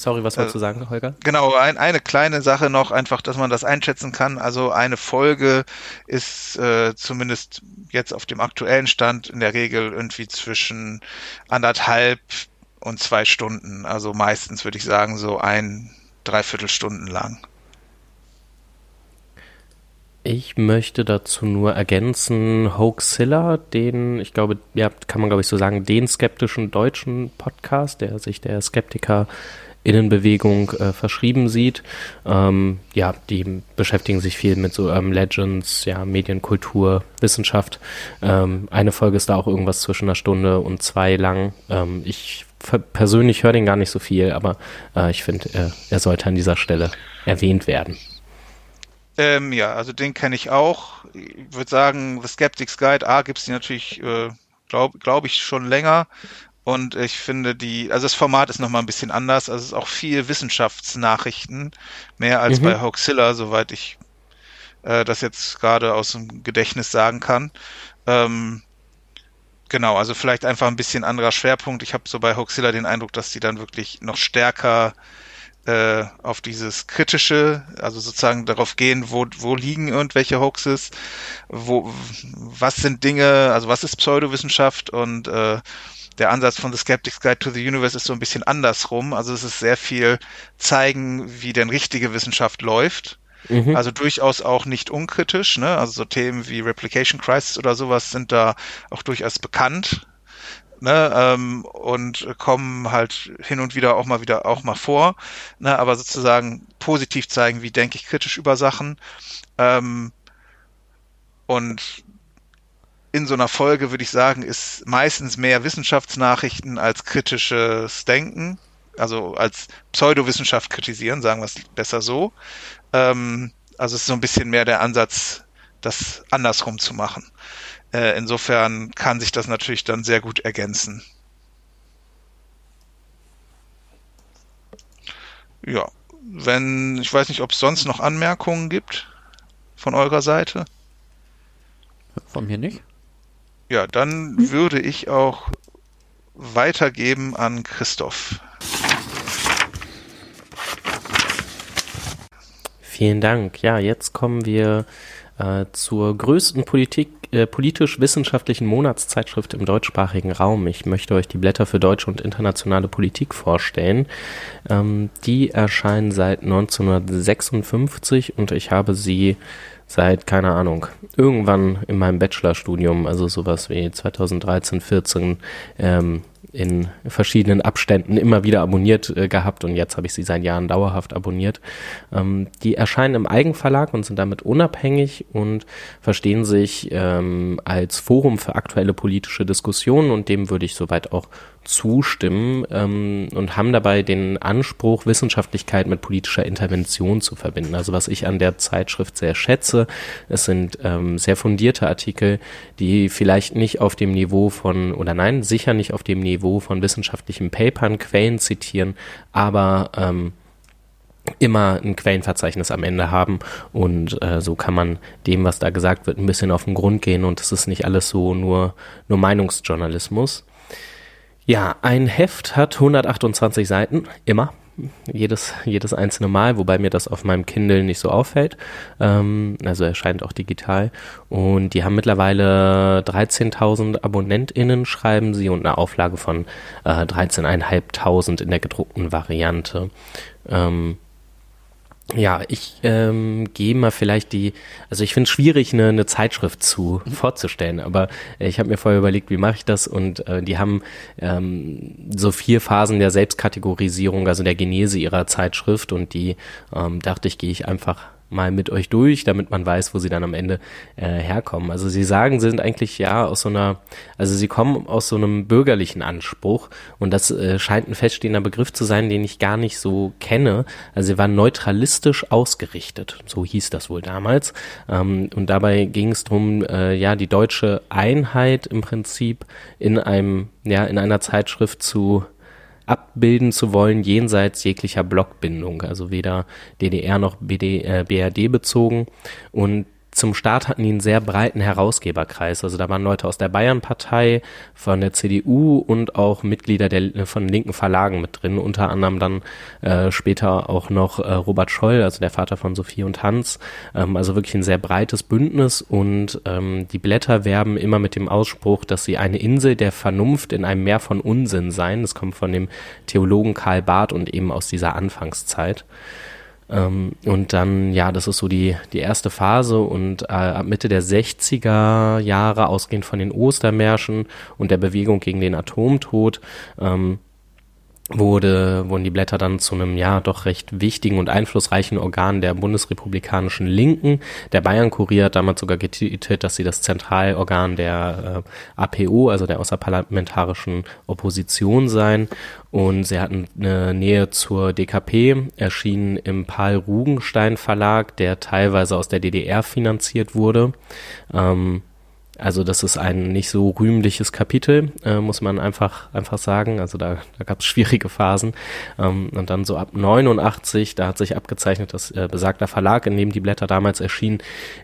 Sorry, was wolltest äh, du sagen, Holger? Genau, ein, eine kleine Sache noch, einfach, dass man das einschätzen kann. Also eine Folge ist äh, zumindest jetzt auf dem aktuellen Stand in der Regel irgendwie zwischen anderthalb und zwei Stunden. Also meistens würde ich sagen so ein, dreiviertel Stunden lang. Ich möchte dazu nur ergänzen, Hoaxilla, den, ich glaube, ja, kann man glaube ich so sagen, den skeptischen deutschen Podcast, der sich der Skeptiker Innenbewegung äh, verschrieben sieht. Ähm, ja, die beschäftigen sich viel mit so ähm, Legends, ja, Medienkultur, Wissenschaft. Ähm, eine Folge ist da auch irgendwas zwischen einer Stunde und zwei lang. Ähm, ich persönlich höre den gar nicht so viel, aber äh, ich finde, äh, er sollte an dieser Stelle erwähnt werden. Ähm, ja, also den kenne ich auch. Ich würde sagen, The Skeptics Guide, A, gibt es die natürlich, äh, glaube glaub ich, schon länger. Und ich finde die, also das Format ist nochmal ein bisschen anders. Also es ist auch viel Wissenschaftsnachrichten, mehr als mhm. bei Hoaxilla, soweit ich äh, das jetzt gerade aus dem Gedächtnis sagen kann. Ähm, genau, also vielleicht einfach ein bisschen anderer Schwerpunkt. Ich habe so bei Hoaxilla den Eindruck, dass die dann wirklich noch stärker äh, auf dieses kritische, also sozusagen darauf gehen, wo, wo liegen irgendwelche Hoaxes, wo, was sind Dinge, also was ist Pseudowissenschaft und äh, der Ansatz von The Skeptic's Guide to the Universe ist so ein bisschen andersrum. Also es ist sehr viel zeigen, wie denn richtige Wissenschaft läuft. Mhm. Also durchaus auch nicht unkritisch. Ne? Also so Themen wie Replication Crisis oder sowas sind da auch durchaus bekannt. Ne, ähm, und kommen halt hin und wieder auch mal wieder auch mal vor, ne, aber sozusagen positiv zeigen, wie denke ich kritisch über Sachen. Ähm, und in so einer Folge, würde ich sagen, ist meistens mehr Wissenschaftsnachrichten als kritisches Denken, also als Pseudowissenschaft kritisieren, sagen wir es besser so. Ähm, also es ist so ein bisschen mehr der Ansatz, das andersrum zu machen. Äh, insofern kann sich das natürlich dann sehr gut ergänzen. Ja, wenn, ich weiß nicht, ob es sonst noch Anmerkungen gibt von eurer Seite. Von mir nicht. Ja, dann hm? würde ich auch weitergeben an Christoph. Vielen Dank. Ja, jetzt kommen wir äh, zur größten Politik, äh, politisch-wissenschaftlichen Monatszeitschrift im deutschsprachigen Raum. Ich möchte euch die Blätter für deutsche und internationale Politik vorstellen. Ähm, die erscheinen seit 1956 und ich habe sie seit, keine Ahnung, irgendwann in meinem Bachelorstudium, also sowas wie 2013, 14, ähm, in verschiedenen Abständen immer wieder abonniert äh, gehabt und jetzt habe ich sie seit Jahren dauerhaft abonniert. Ähm, die erscheinen im Eigenverlag und sind damit unabhängig und verstehen sich ähm, als Forum für aktuelle politische Diskussionen und dem würde ich soweit auch zustimmen ähm, und haben dabei den Anspruch, Wissenschaftlichkeit mit politischer Intervention zu verbinden. Also was ich an der Zeitschrift sehr schätze, es sind ähm, sehr fundierte Artikel, die vielleicht nicht auf dem Niveau von, oder nein, sicher nicht auf dem Niveau von wissenschaftlichen Papern, Quellen zitieren, aber ähm, immer ein Quellenverzeichnis am Ende haben und äh, so kann man dem, was da gesagt wird, ein bisschen auf den Grund gehen und es ist nicht alles so nur, nur Meinungsjournalismus. Ja, ein Heft hat 128 Seiten, immer. Jedes, jedes einzelne Mal, wobei mir das auf meinem Kindle nicht so auffällt. Ähm, also erscheint auch digital. Und die haben mittlerweile 13.000 AbonnentInnen, schreiben sie, und eine Auflage von äh, 13.500 in der gedruckten Variante. Ähm, ja, ich ähm, gehe mal vielleicht die, also ich finde es schwierig, eine, eine Zeitschrift zu mhm. vorzustellen, aber ich habe mir vorher überlegt, wie mache ich das und äh, die haben ähm, so vier Phasen der Selbstkategorisierung, also der Genese ihrer Zeitschrift und die ähm, dachte ich, gehe ich einfach mal mit euch durch, damit man weiß, wo sie dann am Ende äh, herkommen. Also sie sagen, sie sind eigentlich ja aus so einer, also sie kommen aus so einem bürgerlichen Anspruch und das äh, scheint ein feststehender Begriff zu sein, den ich gar nicht so kenne. Also sie waren neutralistisch ausgerichtet, so hieß das wohl damals. Ähm, und dabei ging es darum, äh, ja, die deutsche Einheit im Prinzip in einem, ja, in einer Zeitschrift zu abbilden zu wollen, jenseits jeglicher Blockbindung, also weder DDR noch BD, äh, BRD bezogen. Und zum Start hatten die einen sehr breiten Herausgeberkreis. Also da waren Leute aus der Bayernpartei, von der CDU und auch Mitglieder der, von linken Verlagen mit drin. Unter anderem dann äh, später auch noch äh, Robert Scholl, also der Vater von Sophie und Hans. Ähm, also wirklich ein sehr breites Bündnis und ähm, die Blätter werben immer mit dem Ausspruch, dass sie eine Insel der Vernunft in einem Meer von Unsinn seien. Das kommt von dem Theologen Karl Barth und eben aus dieser Anfangszeit. Ähm, und dann, ja, das ist so die, die erste Phase und äh, ab Mitte der 60er Jahre, ausgehend von den Ostermärschen und der Bewegung gegen den Atomtod, ähm, wurde, wurden die Blätter dann zu einem ja doch recht wichtigen und einflussreichen Organ der bundesrepublikanischen Linken. Der Bayern-Kurier hat damals sogar getitelt, dass sie das Zentralorgan der äh, APO, also der außerparlamentarischen Opposition seien. Und sie hatten eine Nähe zur DKP, erschienen im Paul Rugenstein Verlag, der teilweise aus der DDR finanziert wurde. Ähm, also das ist ein nicht so rühmliches Kapitel, äh, muss man einfach, einfach sagen. Also da, da gab es schwierige Phasen. Ähm, und dann so ab 89, da hat sich abgezeichnet, dass äh, besagter Verlag, in dem die Blätter damals erschienen,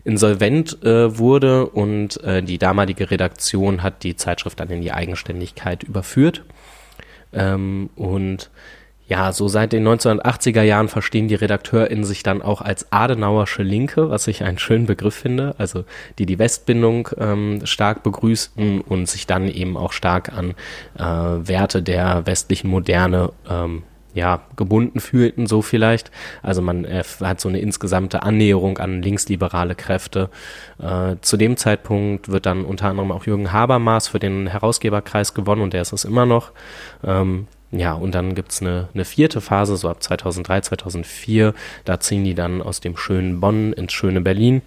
insolvent äh, wurde und äh, die damalige Redaktion hat die Zeitschrift dann in die Eigenständigkeit überführt. Ähm, und ja, so seit den 1980er Jahren verstehen die RedakteurInnen sich dann auch als Adenauersche Linke, was ich einen schönen Begriff finde, also die die Westbindung ähm, stark begrüßten und sich dann eben auch stark an äh, Werte der westlichen Moderne ähm, ja, gebunden fühlten, so vielleicht. Also man äh, hat so eine insgesamte Annäherung an linksliberale Kräfte. Äh, zu dem Zeitpunkt wird dann unter anderem auch Jürgen Habermas für den Herausgeberkreis gewonnen und der ist es immer noch. Ähm, ja, und dann gibt's eine, eine vierte Phase, so ab 2003, 2004. Da ziehen die dann aus dem schönen Bonn ins schöne Berlin.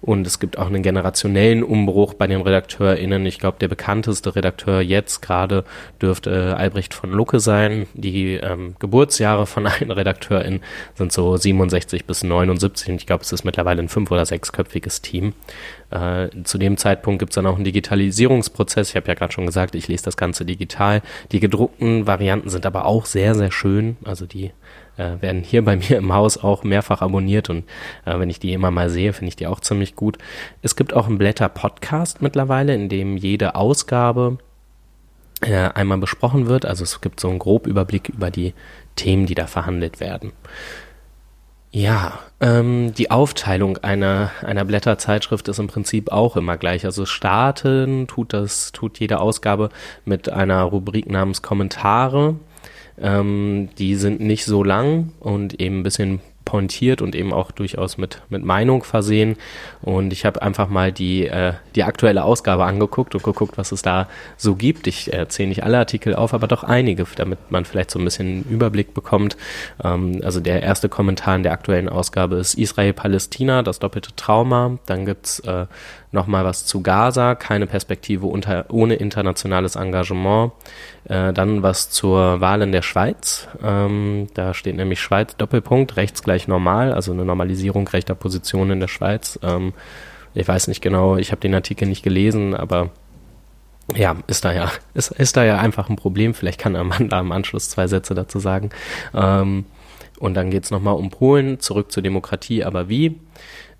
Und es gibt auch einen generationellen Umbruch bei den RedakteurInnen. Ich glaube, der bekannteste Redakteur jetzt gerade dürfte äh, Albrecht von Lucke sein. Die ähm, Geburtsjahre von allen RedakteurInnen sind so 67 bis 79. Und ich glaube, es ist mittlerweile ein fünf- oder sechsköpfiges Team. Äh, zu dem Zeitpunkt gibt es dann auch einen Digitalisierungsprozess. Ich habe ja gerade schon gesagt, ich lese das Ganze digital. Die gedruckten Varianten sind aber auch sehr, sehr schön. Also die äh, werden hier bei mir im Haus auch mehrfach abonniert und äh, wenn ich die immer mal sehe, finde ich die auch ziemlich gut. Es gibt auch einen Blätter-Podcast mittlerweile, in dem jede Ausgabe äh, einmal besprochen wird. Also es gibt so einen Grobüberblick über die Themen, die da verhandelt werden. Ja, ähm, die Aufteilung einer, einer Blätterzeitschrift ist im Prinzip auch immer gleich. Also starten tut das, tut jede Ausgabe mit einer Rubrik namens Kommentare. Ähm, die sind nicht so lang und eben ein bisschen pointiert und eben auch durchaus mit, mit Meinung versehen. Und ich habe einfach mal die, äh, die aktuelle Ausgabe angeguckt und geguckt, was es da so gibt. Ich äh, zähle nicht alle Artikel auf, aber doch einige, damit man vielleicht so ein bisschen einen Überblick bekommt. Ähm, also der erste Kommentar in der aktuellen Ausgabe ist Israel-Palästina, das doppelte Trauma. Dann gibt's äh, nochmal was zu Gaza, keine Perspektive unter, ohne internationales Engagement. Äh, dann was zur Wahl in der Schweiz. Ähm, da steht nämlich Schweiz Doppelpunkt, rechts gleich normal, also eine Normalisierung rechter Position in der Schweiz. Ähm, ich weiß nicht genau, ich habe den Artikel nicht gelesen, aber ja, ist da ja, ist, ist da ja einfach ein Problem. Vielleicht kann Amanda im Anschluss zwei Sätze dazu sagen. Ähm, und dann geht's nochmal um Polen, zurück zur Demokratie, aber wie?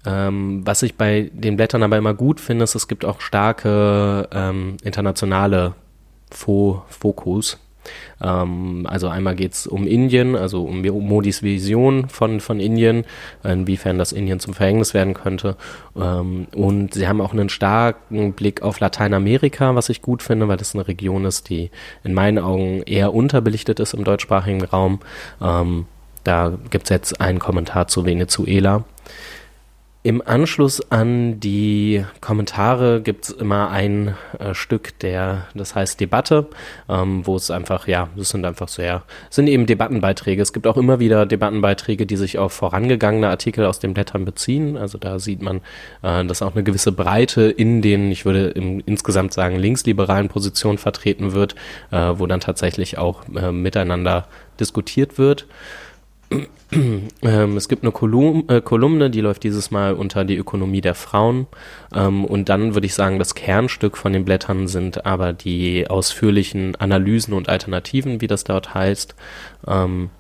Ähm, was ich bei den Blättern aber immer gut finde, ist, es gibt auch starke ähm, internationale Fo Fokus. Ähm, also einmal geht es um Indien, also um Modis Vision von, von Indien, inwiefern das Indien zum Verhängnis werden könnte. Ähm, und sie haben auch einen starken Blick auf Lateinamerika, was ich gut finde, weil das eine Region ist, die in meinen Augen eher unterbelichtet ist im deutschsprachigen Raum. Ähm, da gibt es jetzt einen Kommentar zu Venezuela. Im Anschluss an die Kommentare gibt es immer ein äh, Stück, der, das heißt Debatte, ähm, wo es einfach, ja, das sind einfach ja, sind eben Debattenbeiträge. Es gibt auch immer wieder Debattenbeiträge, die sich auf vorangegangene Artikel aus den Blättern beziehen. Also da sieht man, äh, dass auch eine gewisse Breite in den, ich würde im, insgesamt sagen, linksliberalen Positionen vertreten wird, äh, wo dann tatsächlich auch äh, miteinander diskutiert wird. Ähm, es gibt eine Kolum äh, Kolumne, die läuft dieses Mal unter die Ökonomie der Frauen. Ähm, und dann würde ich sagen, das Kernstück von den Blättern sind aber die ausführlichen Analysen und Alternativen, wie das dort heißt. Ähm,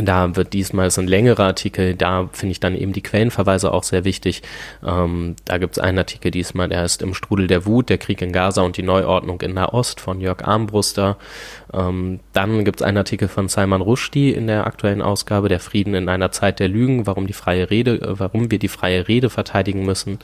da wird diesmal, es sind längere Artikel, da finde ich dann eben die Quellenverweise auch sehr wichtig. Ähm, da gibt es einen Artikel diesmal, der heißt Im Strudel der Wut, der Krieg in Gaza und die Neuordnung in Nahost von Jörg Armbruster. Ähm, dann gibt es einen Artikel von Salman Rushdie in der aktuellen Ausgabe, Der Frieden in einer Zeit der Lügen, warum die freie Rede, äh, warum wir die freie Rede verteidigen müssen.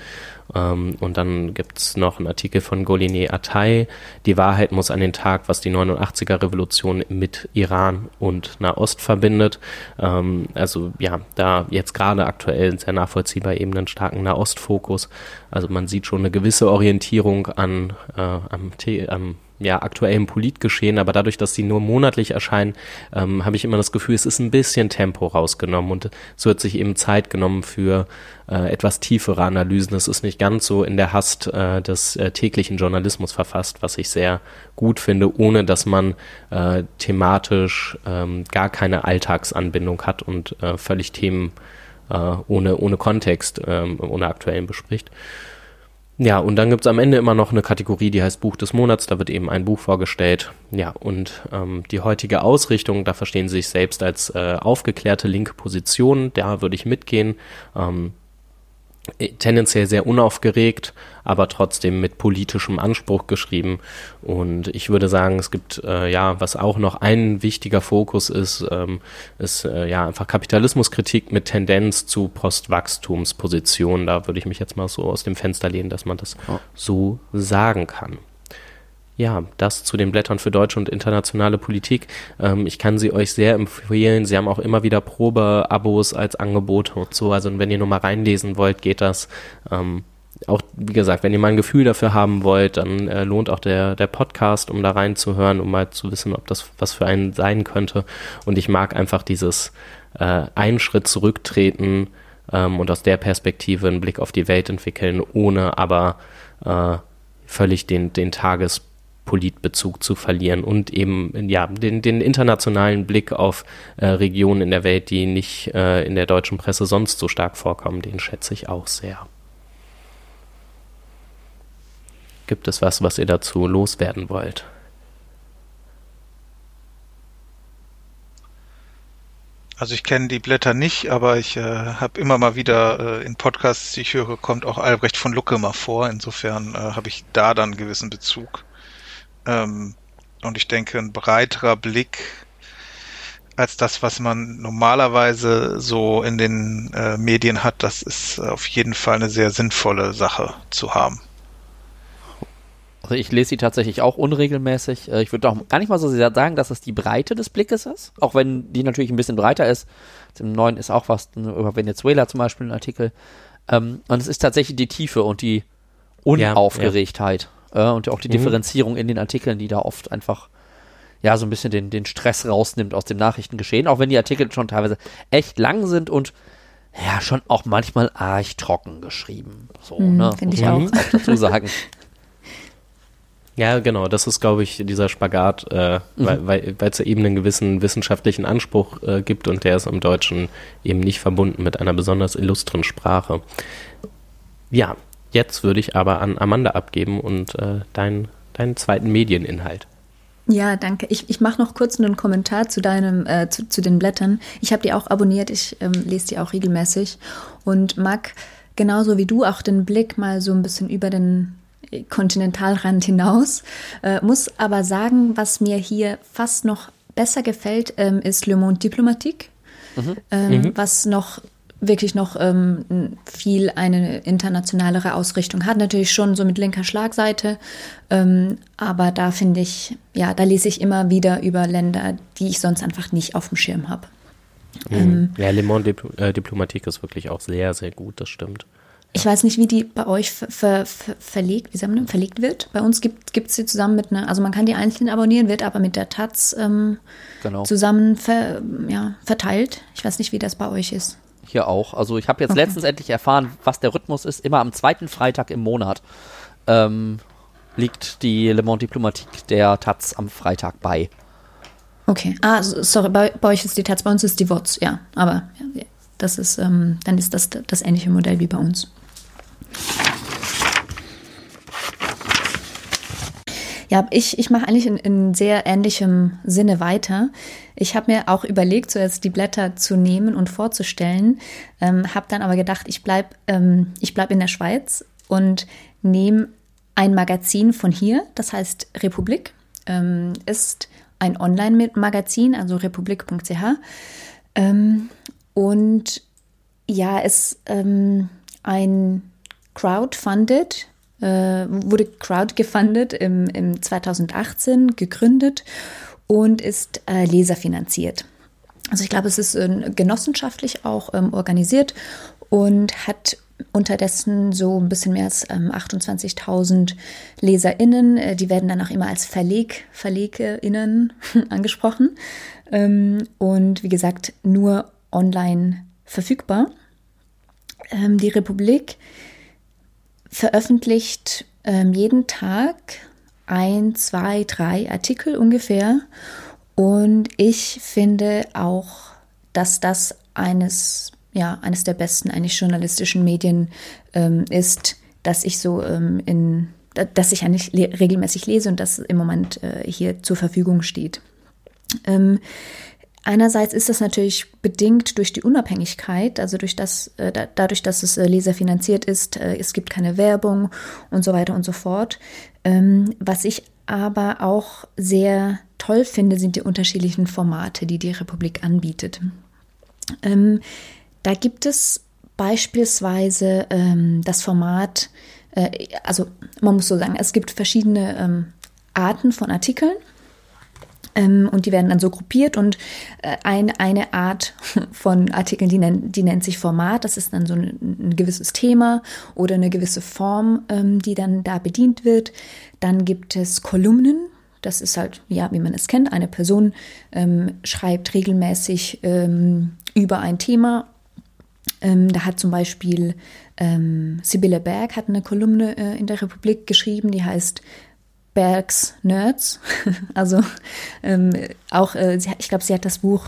Ähm, und dann gibt's noch einen Artikel von Goline Atay, Die Wahrheit muss an den Tag, was die 89er Revolution mit Iran und Nahost verbindet. Ähm, also ja, da jetzt gerade aktuell sehr nachvollziehbar eben einen starken Nahost-Fokus. Also man sieht schon eine gewisse Orientierung an, äh, am, am ja, aktuellem Politgeschehen, aber dadurch, dass sie nur monatlich erscheinen, ähm, habe ich immer das Gefühl, es ist ein bisschen Tempo rausgenommen und es wird sich eben Zeit genommen für äh, etwas tiefere Analysen. Es ist nicht ganz so in der Hast äh, des äh, täglichen Journalismus verfasst, was ich sehr gut finde, ohne dass man äh, thematisch ähm, gar keine Alltagsanbindung hat und äh, völlig Themen äh, ohne, ohne Kontext, ähm, ohne aktuellen bespricht. Ja, und dann gibt's am Ende immer noch eine Kategorie, die heißt Buch des Monats. Da wird eben ein Buch vorgestellt. Ja, und ähm, die heutige Ausrichtung, da verstehen sie sich selbst als äh, aufgeklärte linke Position. Da würde ich mitgehen. Ähm, tendenziell sehr unaufgeregt, aber trotzdem mit politischem Anspruch geschrieben. Und ich würde sagen, es gibt äh, ja, was auch noch ein wichtiger Fokus ist, ähm, ist äh, ja einfach Kapitalismuskritik mit Tendenz zu Postwachstumspositionen. Da würde ich mich jetzt mal so aus dem Fenster lehnen, dass man das so sagen kann ja, das zu den Blättern für deutsche und internationale Politik. Ähm, ich kann sie euch sehr empfehlen. Sie haben auch immer wieder Probeabos als Angebot und so. Also wenn ihr nur mal reinlesen wollt, geht das. Ähm, auch, wie gesagt, wenn ihr mal ein Gefühl dafür haben wollt, dann äh, lohnt auch der, der Podcast, um da reinzuhören, um mal zu wissen, ob das was für einen sein könnte. Und ich mag einfach dieses äh, einen Schritt zurücktreten ähm, und aus der Perspektive einen Blick auf die Welt entwickeln, ohne aber äh, völlig den, den Tages Politbezug zu verlieren und eben ja den, den internationalen Blick auf äh, Regionen in der Welt, die nicht äh, in der deutschen Presse sonst so stark vorkommen, den schätze ich auch sehr. Gibt es was, was ihr dazu loswerden wollt? Also ich kenne die Blätter nicht, aber ich äh, habe immer mal wieder äh, in Podcasts, die ich höre, kommt auch Albrecht von Lucke mal vor. Insofern äh, habe ich da dann einen gewissen Bezug. Ähm, und ich denke, ein breiterer Blick als das, was man normalerweise so in den äh, Medien hat, das ist auf jeden Fall eine sehr sinnvolle Sache zu haben. Also ich lese sie tatsächlich auch unregelmäßig. Äh, ich würde auch gar nicht mal so sehr sagen, dass es die Breite des Blickes ist, auch wenn die natürlich ein bisschen breiter ist. Im neuen ist auch was über Venezuela zum Beispiel ein Artikel. Ähm, und es ist tatsächlich die Tiefe und die Unaufgeregtheit ja, ja. Äh, und auch die mhm. Differenzierung in den Artikeln, die da oft einfach ja so ein bisschen den, den Stress rausnimmt aus dem Nachrichtengeschehen, auch wenn die Artikel schon teilweise echt lang sind und ja, schon auch manchmal arg trocken geschrieben. So, mhm, ne? Finde ich auch. auch dazu sagen. Ja, genau, das ist, glaube ich, dieser Spagat, äh, mhm. weil es ja eben einen gewissen wissenschaftlichen Anspruch äh, gibt und der ist im Deutschen eben nicht verbunden mit einer besonders illustren Sprache. Ja, jetzt würde ich aber an Amanda abgeben und äh, dein, deinen zweiten Medieninhalt. Ja, danke. Ich, ich mache noch kurz einen Kommentar zu deinem, äh, zu, zu den Blättern. Ich habe die auch abonniert, ich ähm, lese die auch regelmäßig und mag genauso wie du auch den Blick mal so ein bisschen über den Kontinentalrand hinaus. Äh, muss aber sagen, was mir hier fast noch besser gefällt, ähm, ist Le Monde Diplomatique, mhm. Ähm, mhm. was noch wirklich noch ähm, viel eine internationalere Ausrichtung hat. Natürlich schon so mit linker Schlagseite, ähm, aber da finde ich, ja, da lese ich immer wieder über Länder, die ich sonst einfach nicht auf dem Schirm habe. Mhm. Ähm, ja, Le Monde Dipl äh, Diplomatique ist wirklich auch sehr, sehr gut, das stimmt. Ich weiß nicht, wie die bei euch ver, ver, ver, verlegt, wie sagen wir, verlegt wird. Bei uns gibt es sie zusammen mit einer, also man kann die einzeln abonnieren, wird aber mit der Taz ähm, genau. zusammen ver, ja, verteilt. Ich weiß nicht, wie das bei euch ist. Hier auch. Also ich habe jetzt okay. letztens endlich erfahren, was der Rhythmus ist. Immer am zweiten Freitag im Monat ähm, liegt die Le Monde Diplomatique der Taz am Freitag bei. Okay. Ah, sorry, bei, bei euch ist die Taz, bei uns ist die WOTS, ja. Aber ja, das ist, ähm, dann ist das das ähnliche Modell wie bei uns. Ja, ich, ich mache eigentlich in, in sehr ähnlichem Sinne weiter. Ich habe mir auch überlegt, zuerst die Blätter zu nehmen und vorzustellen, ähm, habe dann aber gedacht, ich bleibe ähm, bleib in der Schweiz und nehme ein Magazin von hier, das heißt Republik, ähm, ist ein Online-Magazin, also republik.ch. Ähm, und ja, ist ähm, ein Crowdfunded, äh, wurde crowdgefundet im, im 2018, gegründet und ist äh, leserfinanziert. Also ich glaube, es ist äh, genossenschaftlich auch ähm, organisiert und hat unterdessen so ein bisschen mehr als ähm, 28.000 LeserInnen. Äh, die werden dann auch immer als Verleg, VerlegInnen angesprochen. Ähm, und wie gesagt, nur online verfügbar. Ähm, die Republik veröffentlicht ähm, jeden Tag ein, zwei, drei Artikel ungefähr. Und ich finde auch, dass das eines, ja, eines der besten eigentlich journalistischen Medien ähm, ist, dass ich so ähm, in, dass ich eigentlich regelmäßig lese und das im Moment äh, hier zur Verfügung steht. Ähm, Einerseits ist das natürlich bedingt durch die Unabhängigkeit, also durch das, äh, da, dadurch, dass es äh, leserfinanziert ist, äh, es gibt keine Werbung und so weiter und so fort. Ähm, was ich aber auch sehr toll finde, sind die unterschiedlichen Formate, die die Republik anbietet. Ähm, da gibt es beispielsweise ähm, das Format, also man muss so sagen, es gibt verschiedene Arten von Artikeln. Ähm, und die werden dann so gruppiert und äh, ein, eine Art von Artikeln, die, nennt, die nennt sich Format. Das ist dann so ein, ein gewisses Thema oder eine gewisse Form, ähm, die dann da bedient wird. Dann gibt es Kolumnen. Das ist halt, ja, wie man es kennt, eine Person ähm, schreibt regelmäßig ähm, über ein Thema. Ähm, da hat zum Beispiel ähm, Sibylle Berg hat eine Kolumne äh, in der Republik geschrieben, die heißt Bergs Nerds. also ähm, auch, äh, sie, ich glaube, sie hat das Buch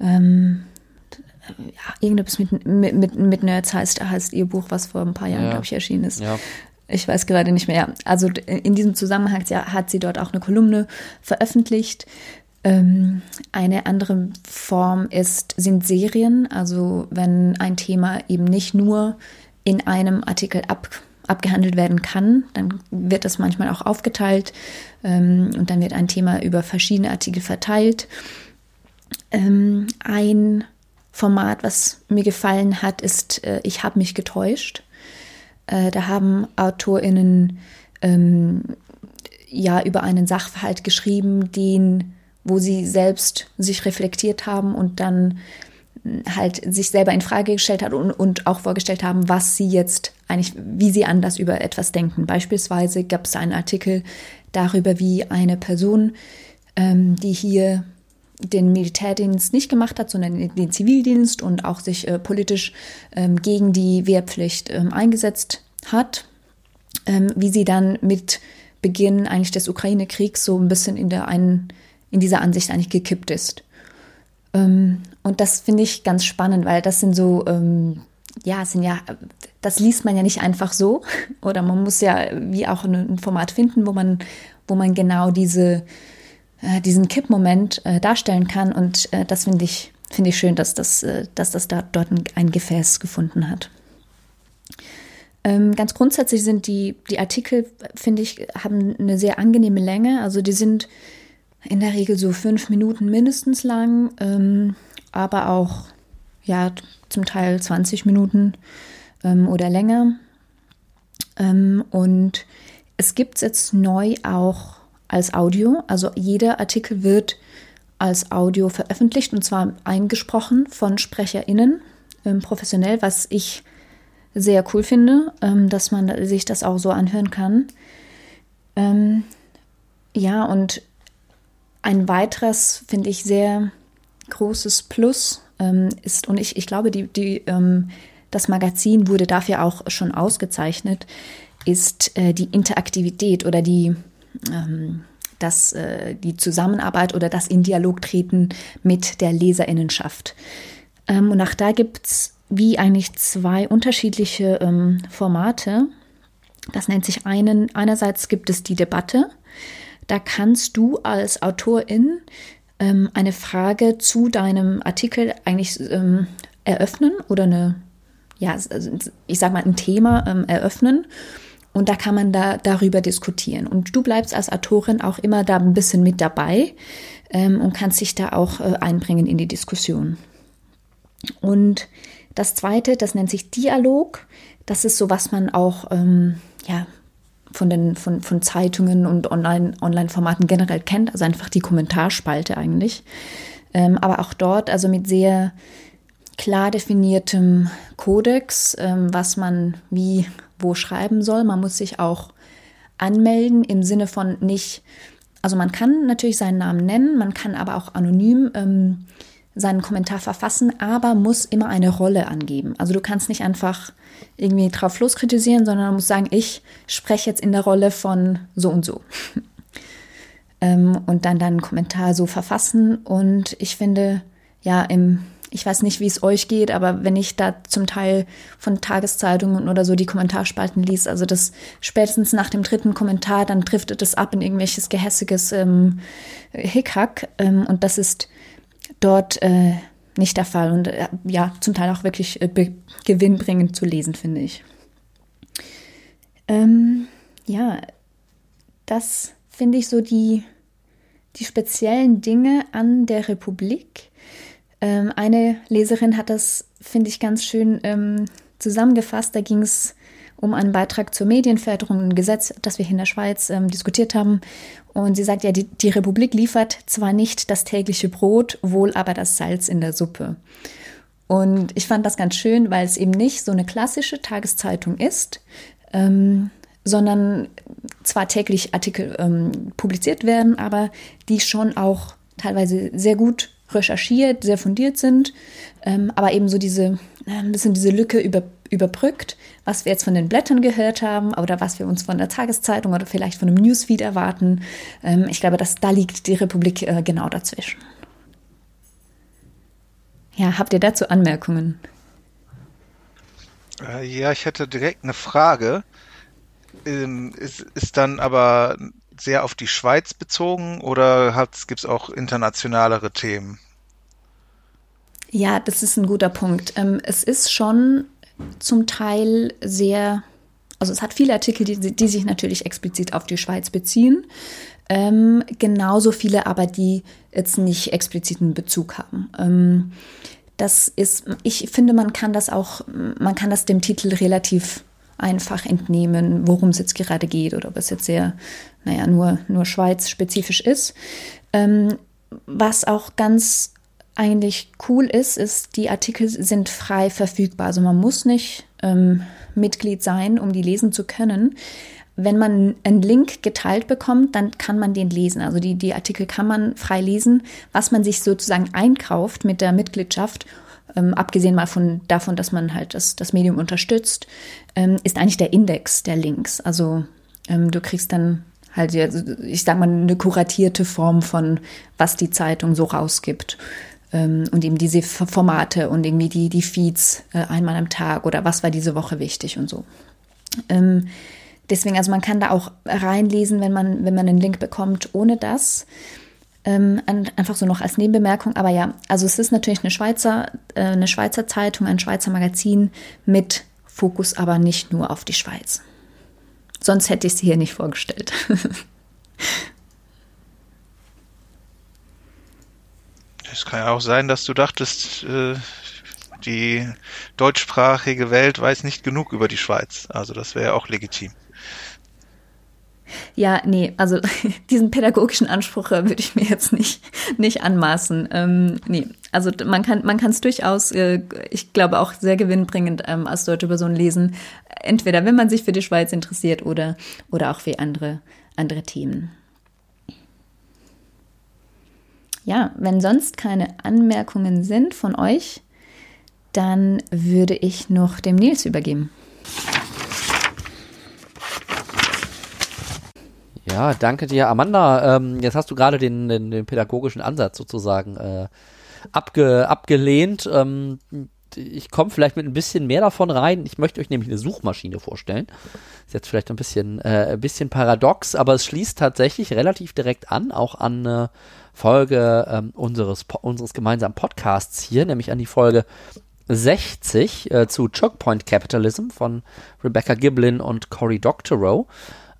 ähm, ja, irgendetwas mit, mit, mit, Nerds heißt, heißt ihr Buch, was vor ein paar Jahren, ja. glaube ich, erschienen ist. Ja. Ich weiß gerade nicht mehr. Also in diesem Zusammenhang hat sie dort auch eine Kolumne veröffentlicht. Ähm, eine andere Form ist, sind Serien, also wenn ein Thema eben nicht nur in einem Artikel ab, abgehandelt werden kann. Dann wird das manchmal auch aufgeteilt ähm, und dann wird ein Thema über verschiedene Artikel verteilt. Ähm, ein Format, was mir gefallen hat, ist äh, Ich habe mich getäuscht. Äh, da haben AutorInnen ähm, ja über einen Sachverhalt geschrieben, den, wo sie selbst sich reflektiert haben und dann halt sich selber in Frage gestellt hat und, und auch vorgestellt haben, was sie jetzt eigentlich, wie sie anders über etwas denken. Beispielsweise gab es einen Artikel darüber, wie eine Person, ähm, die hier den Militärdienst nicht gemacht hat, sondern den Zivildienst und auch sich äh, politisch ähm, gegen die Wehrpflicht ähm, eingesetzt hat, ähm, wie sie dann mit Beginn eigentlich des Ukraine-Kriegs so ein bisschen in der einen, in dieser Ansicht eigentlich gekippt ist. Ähm, und das finde ich ganz spannend, weil das sind so, ähm, ja, sind ja, das liest man ja nicht einfach so. Oder man muss ja wie auch ein Format finden, wo man, wo man genau diese, äh, diesen Kippmoment äh, darstellen kann. Und äh, das finde ich, finde ich schön, dass das, äh, dass das da dort ein, Gefäß gefunden hat. Ähm, ganz grundsätzlich sind die, die Artikel, finde ich, haben eine sehr angenehme Länge. Also die sind in der Regel so fünf Minuten mindestens lang, ähm, aber auch ja zum Teil 20 Minuten ähm, oder länger. Ähm, und es gibt es jetzt neu auch als Audio. Also jeder Artikel wird als Audio veröffentlicht und zwar eingesprochen von SprecherInnen, ähm, professionell, was ich sehr cool finde, ähm, dass man sich das auch so anhören kann. Ähm, ja, und ein weiteres, finde ich, sehr großes Plus ähm, ist, und ich, ich glaube, die, die, ähm, das Magazin wurde dafür auch schon ausgezeichnet, ist äh, die Interaktivität oder die, ähm, das, äh, die Zusammenarbeit oder das in Dialog treten mit der Leserinnenschaft. Ähm, und auch da gibt es wie eigentlich zwei unterschiedliche ähm, Formate. Das nennt sich einen, einerseits gibt es die Debatte, da kannst du als Autorin ähm, eine Frage zu deinem Artikel eigentlich ähm, eröffnen oder eine, ja, also ich sag mal, ein Thema ähm, eröffnen. Und da kann man da darüber diskutieren. Und du bleibst als Autorin auch immer da ein bisschen mit dabei ähm, und kannst dich da auch äh, einbringen in die Diskussion. Und das zweite, das nennt sich Dialog. Das ist so, was man auch ähm, ja, von den von, von Zeitungen und Online, Online-Formaten generell kennt, also einfach die Kommentarspalte eigentlich. Ähm, aber auch dort, also mit sehr klar definiertem Kodex, ähm, was man wie wo schreiben soll. Man muss sich auch anmelden im Sinne von nicht, also man kann natürlich seinen Namen nennen, man kann aber auch anonym ähm, seinen Kommentar verfassen, aber muss immer eine Rolle angeben. Also du kannst nicht einfach irgendwie drauf los kritisieren, sondern du musst sagen, ich spreche jetzt in der Rolle von so und so. ähm, und dann deinen Kommentar so verfassen. Und ich finde, ja, im, ich weiß nicht, wie es euch geht, aber wenn ich da zum Teil von Tageszeitungen oder so die Kommentarspalten liest, also das spätestens nach dem dritten Kommentar, dann driftet es ab in irgendwelches gehässiges ähm, Hickhack. Ähm, und das ist dort äh, nicht der Fall und äh, ja, zum Teil auch wirklich äh, gewinnbringend zu lesen, finde ich. Ähm, ja, das finde ich so die, die speziellen Dinge an der Republik. Ähm, eine Leserin hat das, finde ich, ganz schön ähm, zusammengefasst. Da ging es um einen Beitrag zur Medienförderung, ein Gesetz, das wir hier in der Schweiz ähm, diskutiert haben. Und sie sagt ja, die, die Republik liefert zwar nicht das tägliche Brot, wohl aber das Salz in der Suppe. Und ich fand das ganz schön, weil es eben nicht so eine klassische Tageszeitung ist, ähm, sondern zwar täglich Artikel ähm, publiziert werden, aber die schon auch teilweise sehr gut recherchiert, sehr fundiert sind, ähm, aber eben so diese, äh, ein bisschen diese Lücke über, überbrückt, was wir jetzt von den Blättern gehört haben oder was wir uns von der Tageszeitung oder vielleicht von einem Newsfeed erwarten. Ähm, ich glaube, dass da liegt die Republik äh, genau dazwischen. Ja, habt ihr dazu Anmerkungen? Äh, ja, ich hätte direkt eine Frage. Ähm, ist, ist dann aber sehr auf die Schweiz bezogen oder gibt es auch internationalere Themen? Ja, das ist ein guter Punkt. Ähm, es ist schon zum Teil sehr, also es hat viele Artikel, die, die sich natürlich explizit auf die Schweiz beziehen. Ähm, genauso viele aber, die jetzt nicht expliziten Bezug haben. Ähm, das ist, ich finde, man kann das auch, man kann das dem Titel relativ einfach entnehmen, worum es jetzt gerade geht oder ob es jetzt sehr, naja, nur, nur Schweiz-spezifisch ist. Ähm, was auch ganz eigentlich cool ist, ist, die Artikel sind frei verfügbar. Also man muss nicht ähm, Mitglied sein, um die lesen zu können. Wenn man einen Link geteilt bekommt, dann kann man den lesen. Also die, die Artikel kann man frei lesen. Was man sich sozusagen einkauft mit der Mitgliedschaft, ähm, abgesehen mal von, davon, dass man halt das, das Medium unterstützt, ähm, ist eigentlich der Index der Links. Also ähm, du kriegst dann halt, ich sag mal, eine kuratierte Form von, was die Zeitung so rausgibt und eben diese Formate und irgendwie die, die Feeds äh, einmal am Tag oder was war diese Woche wichtig und so. Ähm, deswegen, also man kann da auch reinlesen, wenn man, wenn man einen Link bekommt, ohne das. Ähm, einfach so noch als Nebenbemerkung, aber ja, also es ist natürlich eine Schweizer, äh, eine Schweizer Zeitung, ein Schweizer Magazin mit Fokus aber nicht nur auf die Schweiz. Sonst hätte ich sie hier nicht vorgestellt. Es kann ja auch sein, dass du dachtest, äh, die deutschsprachige Welt weiß nicht genug über die Schweiz. Also das wäre ja auch legitim. Ja, nee, also diesen pädagogischen Anspruch äh, würde ich mir jetzt nicht, nicht anmaßen. Ähm, nee, also man kann man es durchaus, äh, ich glaube auch sehr gewinnbringend ähm, als deutsche Person lesen. Entweder wenn man sich für die Schweiz interessiert oder, oder auch für andere, andere Themen. Ja, wenn sonst keine Anmerkungen sind von euch, dann würde ich noch dem Nils übergeben. Ja, danke dir, Amanda. Ähm, jetzt hast du gerade den, den, den, pädagogischen Ansatz sozusagen äh, abge, abgelehnt. Ähm, ich komme vielleicht mit ein bisschen mehr davon rein. Ich möchte euch nämlich eine Suchmaschine vorstellen. Ist jetzt vielleicht ein bisschen, äh, ein bisschen paradox, aber es schließt tatsächlich relativ direkt an, auch an äh, Folge ähm, unseres, unseres gemeinsamen Podcasts hier, nämlich an die Folge 60 äh, zu Chokepoint Capitalism von Rebecca Giblin und Cory Doctorow.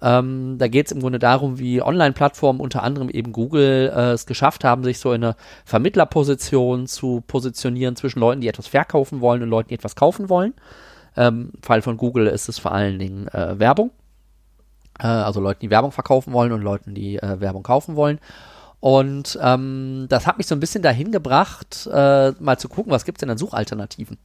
Ähm, da geht es im Grunde darum, wie Online-Plattformen, unter anderem eben Google, äh, es geschafft haben, sich so in eine Vermittlerposition zu positionieren zwischen Leuten, die etwas verkaufen wollen und Leuten, die etwas kaufen wollen. Ähm, Im Fall von Google ist es vor allen Dingen äh, Werbung. Äh, also Leuten, die Werbung verkaufen wollen und Leuten, die äh, Werbung kaufen wollen. Und ähm, das hat mich so ein bisschen dahin gebracht, äh, mal zu gucken, was gibt es denn an Suchalternativen.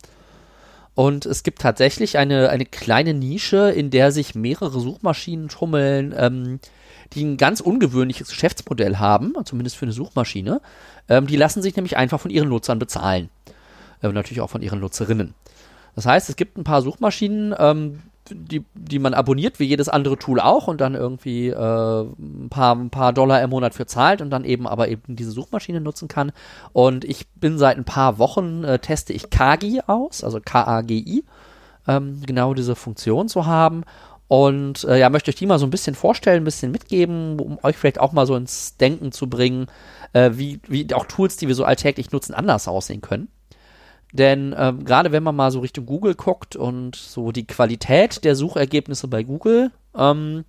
Und es gibt tatsächlich eine, eine kleine Nische, in der sich mehrere Suchmaschinen tummeln, ähm, die ein ganz ungewöhnliches Geschäftsmodell haben, zumindest für eine Suchmaschine. Ähm, die lassen sich nämlich einfach von ihren Nutzern bezahlen. Äh, natürlich auch von ihren Nutzerinnen. Das heißt, es gibt ein paar Suchmaschinen, ähm, die, die man abonniert, wie jedes andere Tool auch, und dann irgendwie äh, ein, paar, ein paar Dollar im Monat für zahlt und dann eben aber eben diese Suchmaschine nutzen kann. Und ich bin seit ein paar Wochen, äh, teste ich Kagi aus, also K-A-G-I, ähm, genau diese Funktion zu haben. Und äh, ja, möchte euch die mal so ein bisschen vorstellen, ein bisschen mitgeben, um euch vielleicht auch mal so ins Denken zu bringen, äh, wie, wie auch Tools, die wir so alltäglich nutzen, anders aussehen können. Denn ähm, gerade wenn man mal so Richtung Google guckt und so die Qualität der Suchergebnisse bei Google, ähm,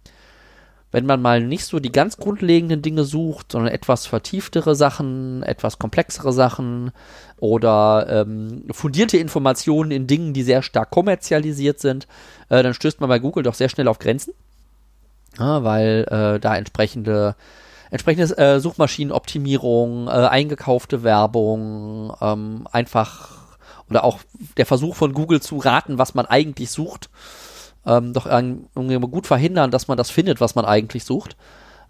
wenn man mal nicht so die ganz grundlegenden Dinge sucht, sondern etwas vertieftere Sachen, etwas komplexere Sachen oder ähm, fundierte Informationen in Dingen, die sehr stark kommerzialisiert sind, äh, dann stößt man bei Google doch sehr schnell auf Grenzen, ja, weil äh, da entsprechende entsprechende äh, Suchmaschinenoptimierung, äh, eingekaufte Werbung, ähm, einfach oder auch der Versuch von Google zu raten, was man eigentlich sucht, ähm, doch irgendwie gut verhindern, dass man das findet, was man eigentlich sucht.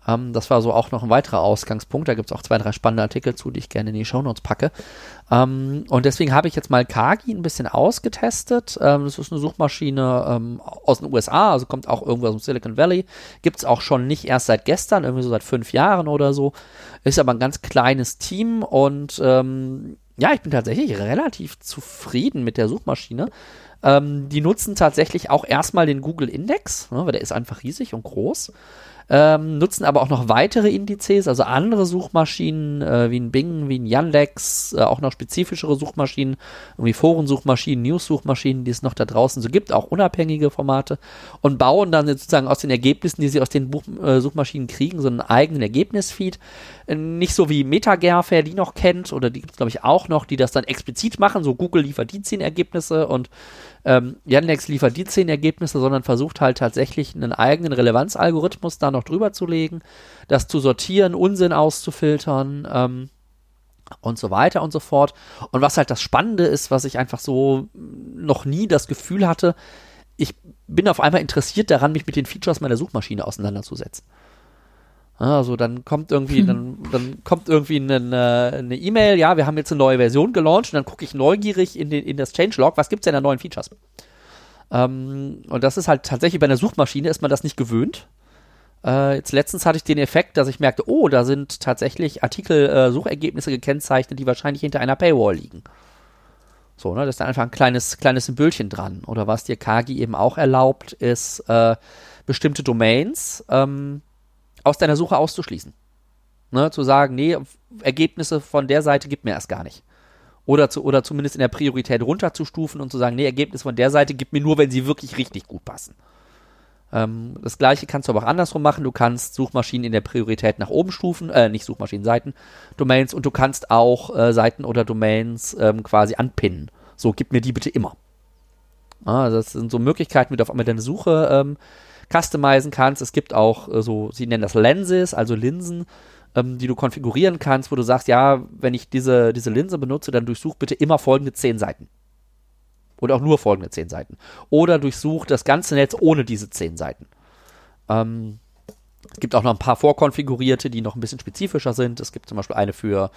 Ähm, das war so auch noch ein weiterer Ausgangspunkt. Da gibt es auch zwei, drei spannende Artikel zu, die ich gerne in die Shownotes packe. Ähm, und deswegen habe ich jetzt mal Kagi ein bisschen ausgetestet. Ähm, das ist eine Suchmaschine ähm, aus den USA, also kommt auch irgendwo aus dem Silicon Valley. Gibt es auch schon nicht erst seit gestern, irgendwie so seit fünf Jahren oder so. Ist aber ein ganz kleines Team und ähm, ja, ich bin tatsächlich relativ zufrieden mit der Suchmaschine. Ähm, die nutzen tatsächlich auch erstmal den Google Index, ne, weil der ist einfach riesig und groß. Ähm, nutzen aber auch noch weitere Indizes, also andere Suchmaschinen äh, wie ein Bing, wie ein Yandex, äh, auch noch spezifischere Suchmaschinen, irgendwie Forensuchmaschinen, News-Suchmaschinen, die es noch da draußen so gibt, auch unabhängige Formate und bauen dann sozusagen aus den Ergebnissen, die sie aus den Buch äh, Suchmaschinen kriegen, so einen eigenen Ergebnisfeed. Äh, nicht so wie MetaGerf, wer die noch kennt, oder die gibt es glaube ich auch noch, die das dann explizit machen, so Google liefert die zehn Ergebnisse und ähm, Yandex liefert die zehn Ergebnisse, sondern versucht halt tatsächlich einen eigenen Relevanzalgorithmus da noch drüber zu legen, das zu sortieren, Unsinn auszufiltern ähm, und so weiter und so fort. Und was halt das Spannende ist, was ich einfach so noch nie das Gefühl hatte, ich bin auf einmal interessiert daran, mich mit den Features meiner Suchmaschine auseinanderzusetzen. Also dann kommt irgendwie, dann, dann kommt irgendwie eine E-Mail, ja, wir haben jetzt eine neue Version gelauncht und dann gucke ich neugierig in, den, in das Changelog, was gibt es denn an neuen Features? Ähm, und das ist halt tatsächlich bei einer Suchmaschine ist man das nicht gewöhnt. Äh, jetzt letztens hatte ich den Effekt, dass ich merkte, oh, da sind tatsächlich Artikel-Suchergebnisse äh, gekennzeichnet, die wahrscheinlich hinter einer Paywall liegen. So, ne, das ist dann einfach ein kleines, kleines Symbolchen dran. Oder was dir Kagi eben auch erlaubt, ist äh, bestimmte Domains, ähm, aus deiner Suche auszuschließen. Ne, zu sagen, nee, Ergebnisse von der Seite gibt mir erst gar nicht. Oder, zu, oder zumindest in der Priorität runterzustufen und zu sagen, nee, Ergebnisse von der Seite gibt mir nur, wenn sie wirklich richtig gut passen. Ähm, das gleiche kannst du aber auch andersrum machen. Du kannst Suchmaschinen in der Priorität nach oben stufen, äh, nicht Suchmaschinen, Seiten, Domains und du kannst auch äh, Seiten oder Domains ähm, quasi anpinnen. So, gib mir die bitte immer. Ah, das sind so Möglichkeiten, wie du auf einmal deine Suche ähm, customizen kannst. Es gibt auch äh, so, sie nennen das Lenses, also Linsen, ähm, die du konfigurieren kannst, wo du sagst, ja, wenn ich diese, diese Linse benutze, dann durchsuch bitte immer folgende zehn Seiten. Oder auch nur folgende zehn Seiten. Oder durchsuch das ganze Netz ohne diese zehn Seiten. Ähm, es gibt auch noch ein paar vorkonfigurierte, die noch ein bisschen spezifischer sind. Es gibt zum Beispiel eine für,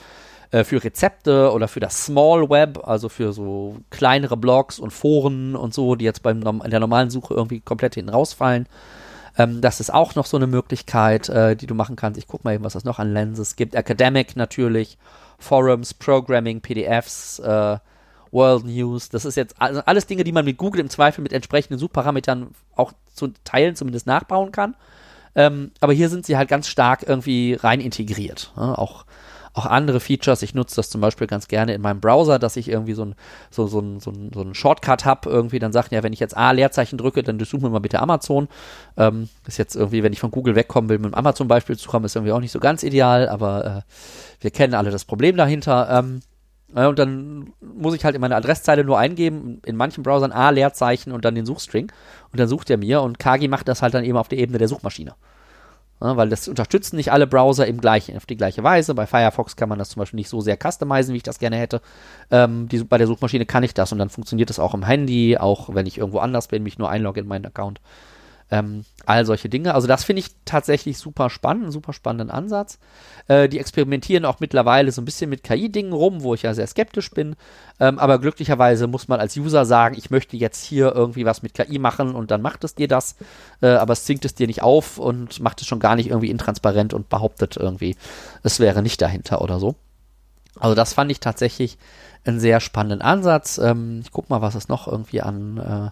äh, für Rezepte oder für das Small Web, also für so kleinere Blogs und Foren und so, die jetzt in der normalen Suche irgendwie komplett hinten rausfallen. Ähm, das ist auch noch so eine Möglichkeit, äh, die du machen kannst. Ich gucke mal eben, was es noch an Lenses gibt. Academic natürlich, Forums, Programming, PDFs, äh, World News. Das ist jetzt also alles Dinge, die man mit Google im Zweifel mit entsprechenden Suchparametern auch zu Teilen zumindest nachbauen kann. Ähm, aber hier sind sie halt ganz stark irgendwie rein integriert. Ne? Auch, auch andere Features. Ich nutze das zum Beispiel ganz gerne in meinem Browser, dass ich irgendwie so ein, so, so ein, so ein, so ein Shortcut habe. Irgendwie dann sagt ja, wenn ich jetzt A Leerzeichen drücke, dann durchsuchen wir mal bitte Amazon. Ähm, ist jetzt irgendwie, wenn ich von Google wegkommen will, mit dem Amazon-Beispiel zu kommen, ist irgendwie auch nicht so ganz ideal, aber äh, wir kennen alle das Problem dahinter. Ähm, und dann muss ich halt in meine Adresszeile nur eingeben, in manchen Browsern A, Leerzeichen und dann den Suchstring. Und dann sucht er mir und Kagi macht das halt dann eben auf der Ebene der Suchmaschine. Ja, weil das unterstützen nicht alle Browser im gleichen, auf die gleiche Weise. Bei Firefox kann man das zum Beispiel nicht so sehr customizen, wie ich das gerne hätte. Ähm, die, bei der Suchmaschine kann ich das und dann funktioniert das auch im Handy, auch wenn ich irgendwo anders bin, mich nur einlogge in meinen Account. Ähm, all solche Dinge. Also das finde ich tatsächlich super spannend, einen super spannenden Ansatz. Äh, die experimentieren auch mittlerweile so ein bisschen mit KI-Dingen rum, wo ich ja sehr skeptisch bin. Ähm, aber glücklicherweise muss man als User sagen, ich möchte jetzt hier irgendwie was mit KI machen und dann macht es dir das. Äh, aber es zwingt es dir nicht auf und macht es schon gar nicht irgendwie intransparent und behauptet irgendwie, es wäre nicht dahinter oder so. Also das fand ich tatsächlich einen sehr spannenden Ansatz. Ähm, ich guck mal, was es noch irgendwie an äh,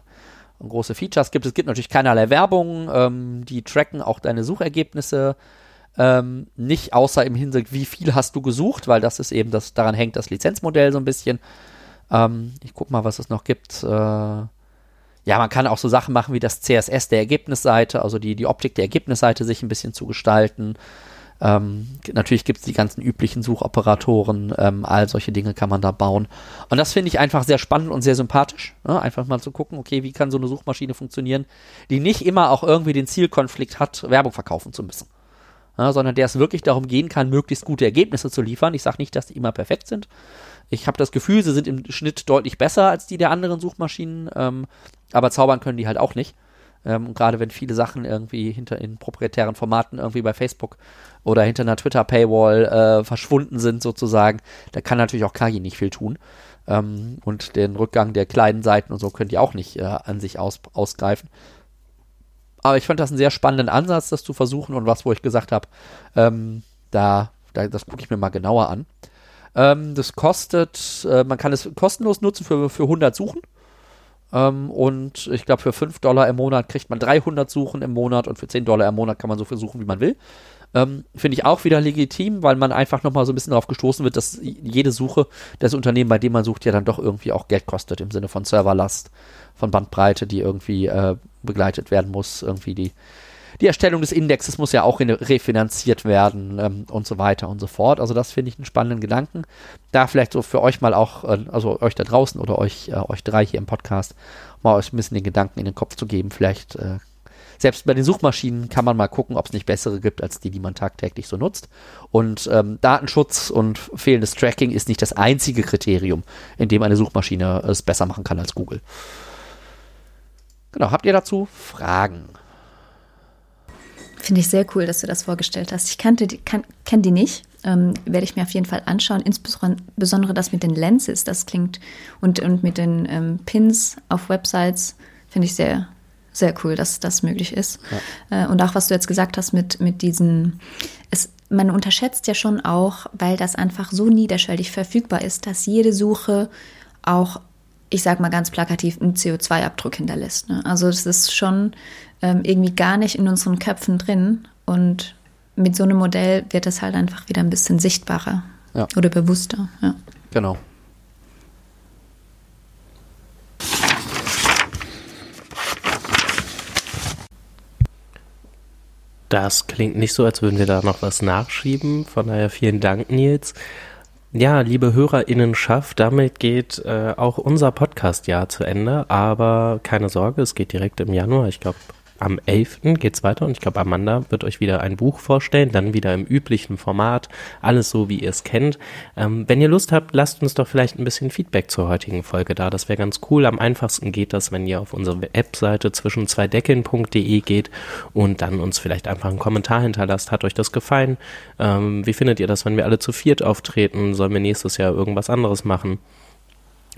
große Features gibt. Es gibt natürlich keinerlei Werbung, ähm, die tracken auch deine Suchergebnisse ähm, nicht, außer im Hinsicht, wie viel hast du gesucht, weil das ist eben, das daran hängt das Lizenzmodell so ein bisschen. Ähm, ich guck mal, was es noch gibt. Äh, ja, man kann auch so Sachen machen wie das CSS der Ergebnisseite, also die, die Optik der Ergebnisseite sich ein bisschen zu gestalten. Ähm, natürlich gibt es die ganzen üblichen Suchoperatoren, ähm, all solche Dinge kann man da bauen. Und das finde ich einfach sehr spannend und sehr sympathisch. Ne? Einfach mal zu gucken, okay, wie kann so eine Suchmaschine funktionieren, die nicht immer auch irgendwie den Zielkonflikt hat, Werbung verkaufen zu müssen. Ja, sondern der es wirklich darum gehen kann, möglichst gute Ergebnisse zu liefern. Ich sage nicht, dass die immer perfekt sind. Ich habe das Gefühl, sie sind im Schnitt deutlich besser als die der anderen Suchmaschinen, ähm, aber zaubern können die halt auch nicht. Ähm, gerade wenn viele Sachen irgendwie hinter in proprietären Formaten irgendwie bei Facebook oder hinter einer Twitter-Paywall äh, verschwunden sind sozusagen, da kann natürlich auch Kagi nicht viel tun. Ähm, und den Rückgang der kleinen Seiten und so könnt ihr auch nicht äh, an sich aus, ausgreifen. Aber ich fand das einen sehr spannenden Ansatz, das zu versuchen und was, wo ich gesagt habe, ähm, da, da, das gucke ich mir mal genauer an. Ähm, das kostet, äh, man kann es kostenlos nutzen für, für 100 Suchen. Ähm, und ich glaube, für 5 Dollar im Monat kriegt man 300 Suchen im Monat und für 10 Dollar im Monat kann man so viel suchen, wie man will. Ähm, Finde ich auch wieder legitim, weil man einfach nochmal so ein bisschen darauf gestoßen wird, dass jede Suche des Unternehmens, bei dem man sucht, ja dann doch irgendwie auch Geld kostet, im Sinne von Serverlast, von Bandbreite, die irgendwie äh, begleitet werden muss, irgendwie die die Erstellung des Indexes muss ja auch refinanziert werden ähm, und so weiter und so fort. Also das finde ich einen spannenden Gedanken. Da vielleicht so für euch mal auch, äh, also euch da draußen oder euch, äh, euch drei hier im Podcast, mal euch ein bisschen den Gedanken in den Kopf zu geben. Vielleicht äh, selbst bei den Suchmaschinen kann man mal gucken, ob es nicht bessere gibt als die, die man tagtäglich so nutzt. Und ähm, Datenschutz und fehlendes Tracking ist nicht das einzige Kriterium, in dem eine Suchmaschine es besser machen kann als Google. Genau, habt ihr dazu Fragen? Finde ich sehr cool, dass du das vorgestellt hast. Ich kannte die, kann, kenne die nicht. Ähm, werde ich mir auf jeden Fall anschauen. Insbesondere das mit den Lenses, das klingt und, und mit den ähm, Pins auf Websites finde ich sehr, sehr cool, dass das möglich ist. Ja. Äh, und auch was du jetzt gesagt hast mit, mit diesen, es, man unterschätzt ja schon auch, weil das einfach so niederschwellig verfügbar ist, dass jede Suche auch, ich sag mal ganz plakativ, einen CO2-Abdruck hinterlässt. Ne? Also es ist schon ähm, irgendwie gar nicht in unseren Köpfen drin. Und mit so einem Modell wird es halt einfach wieder ein bisschen sichtbarer ja. oder bewusster. Ja. Genau. Das klingt nicht so, als würden wir da noch was nachschieben. Von daher vielen Dank, Nils. Ja, liebe HörerInnenschaft, damit geht äh, auch unser Podcast-Jahr zu Ende. Aber keine Sorge, es geht direkt im Januar. Ich glaube, am 11. geht es weiter und ich glaube, Amanda wird euch wieder ein Buch vorstellen, dann wieder im üblichen Format, alles so, wie ihr es kennt. Ähm, wenn ihr Lust habt, lasst uns doch vielleicht ein bisschen Feedback zur heutigen Folge da. Das wäre ganz cool. Am einfachsten geht das, wenn ihr auf unsere Webseite zwischen zwei Deckeln.de geht und dann uns vielleicht einfach einen Kommentar hinterlasst. Hat euch das gefallen? Ähm, wie findet ihr das, wenn wir alle zu viert auftreten? Sollen wir nächstes Jahr irgendwas anderes machen?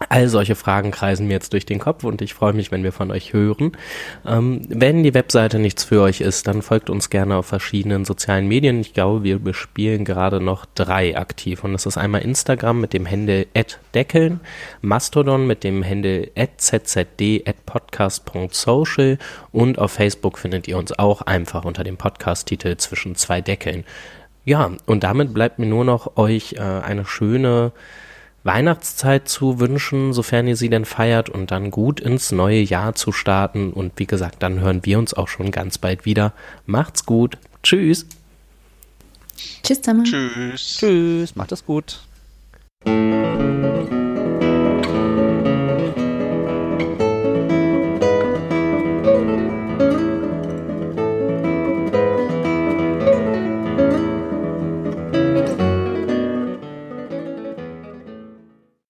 All solche Fragen kreisen mir jetzt durch den Kopf und ich freue mich, wenn wir von euch hören. Ähm, wenn die Webseite nichts für euch ist, dann folgt uns gerne auf verschiedenen sozialen Medien. Ich glaube, wir bespielen gerade noch drei aktiv und das ist einmal Instagram mit dem Handle @deckeln, Mastodon mit dem Handle @zzd@podcast.social und auf Facebook findet ihr uns auch einfach unter dem Podcast-Titel zwischen zwei Deckeln. Ja, und damit bleibt mir nur noch euch äh, eine schöne Weihnachtszeit zu wünschen, sofern ihr sie denn feiert und dann gut ins neue Jahr zu starten. Und wie gesagt, dann hören wir uns auch schon ganz bald wieder. Macht's gut. Tschüss. Tschüss zusammen. Tschüss. Tschüss. Macht es gut.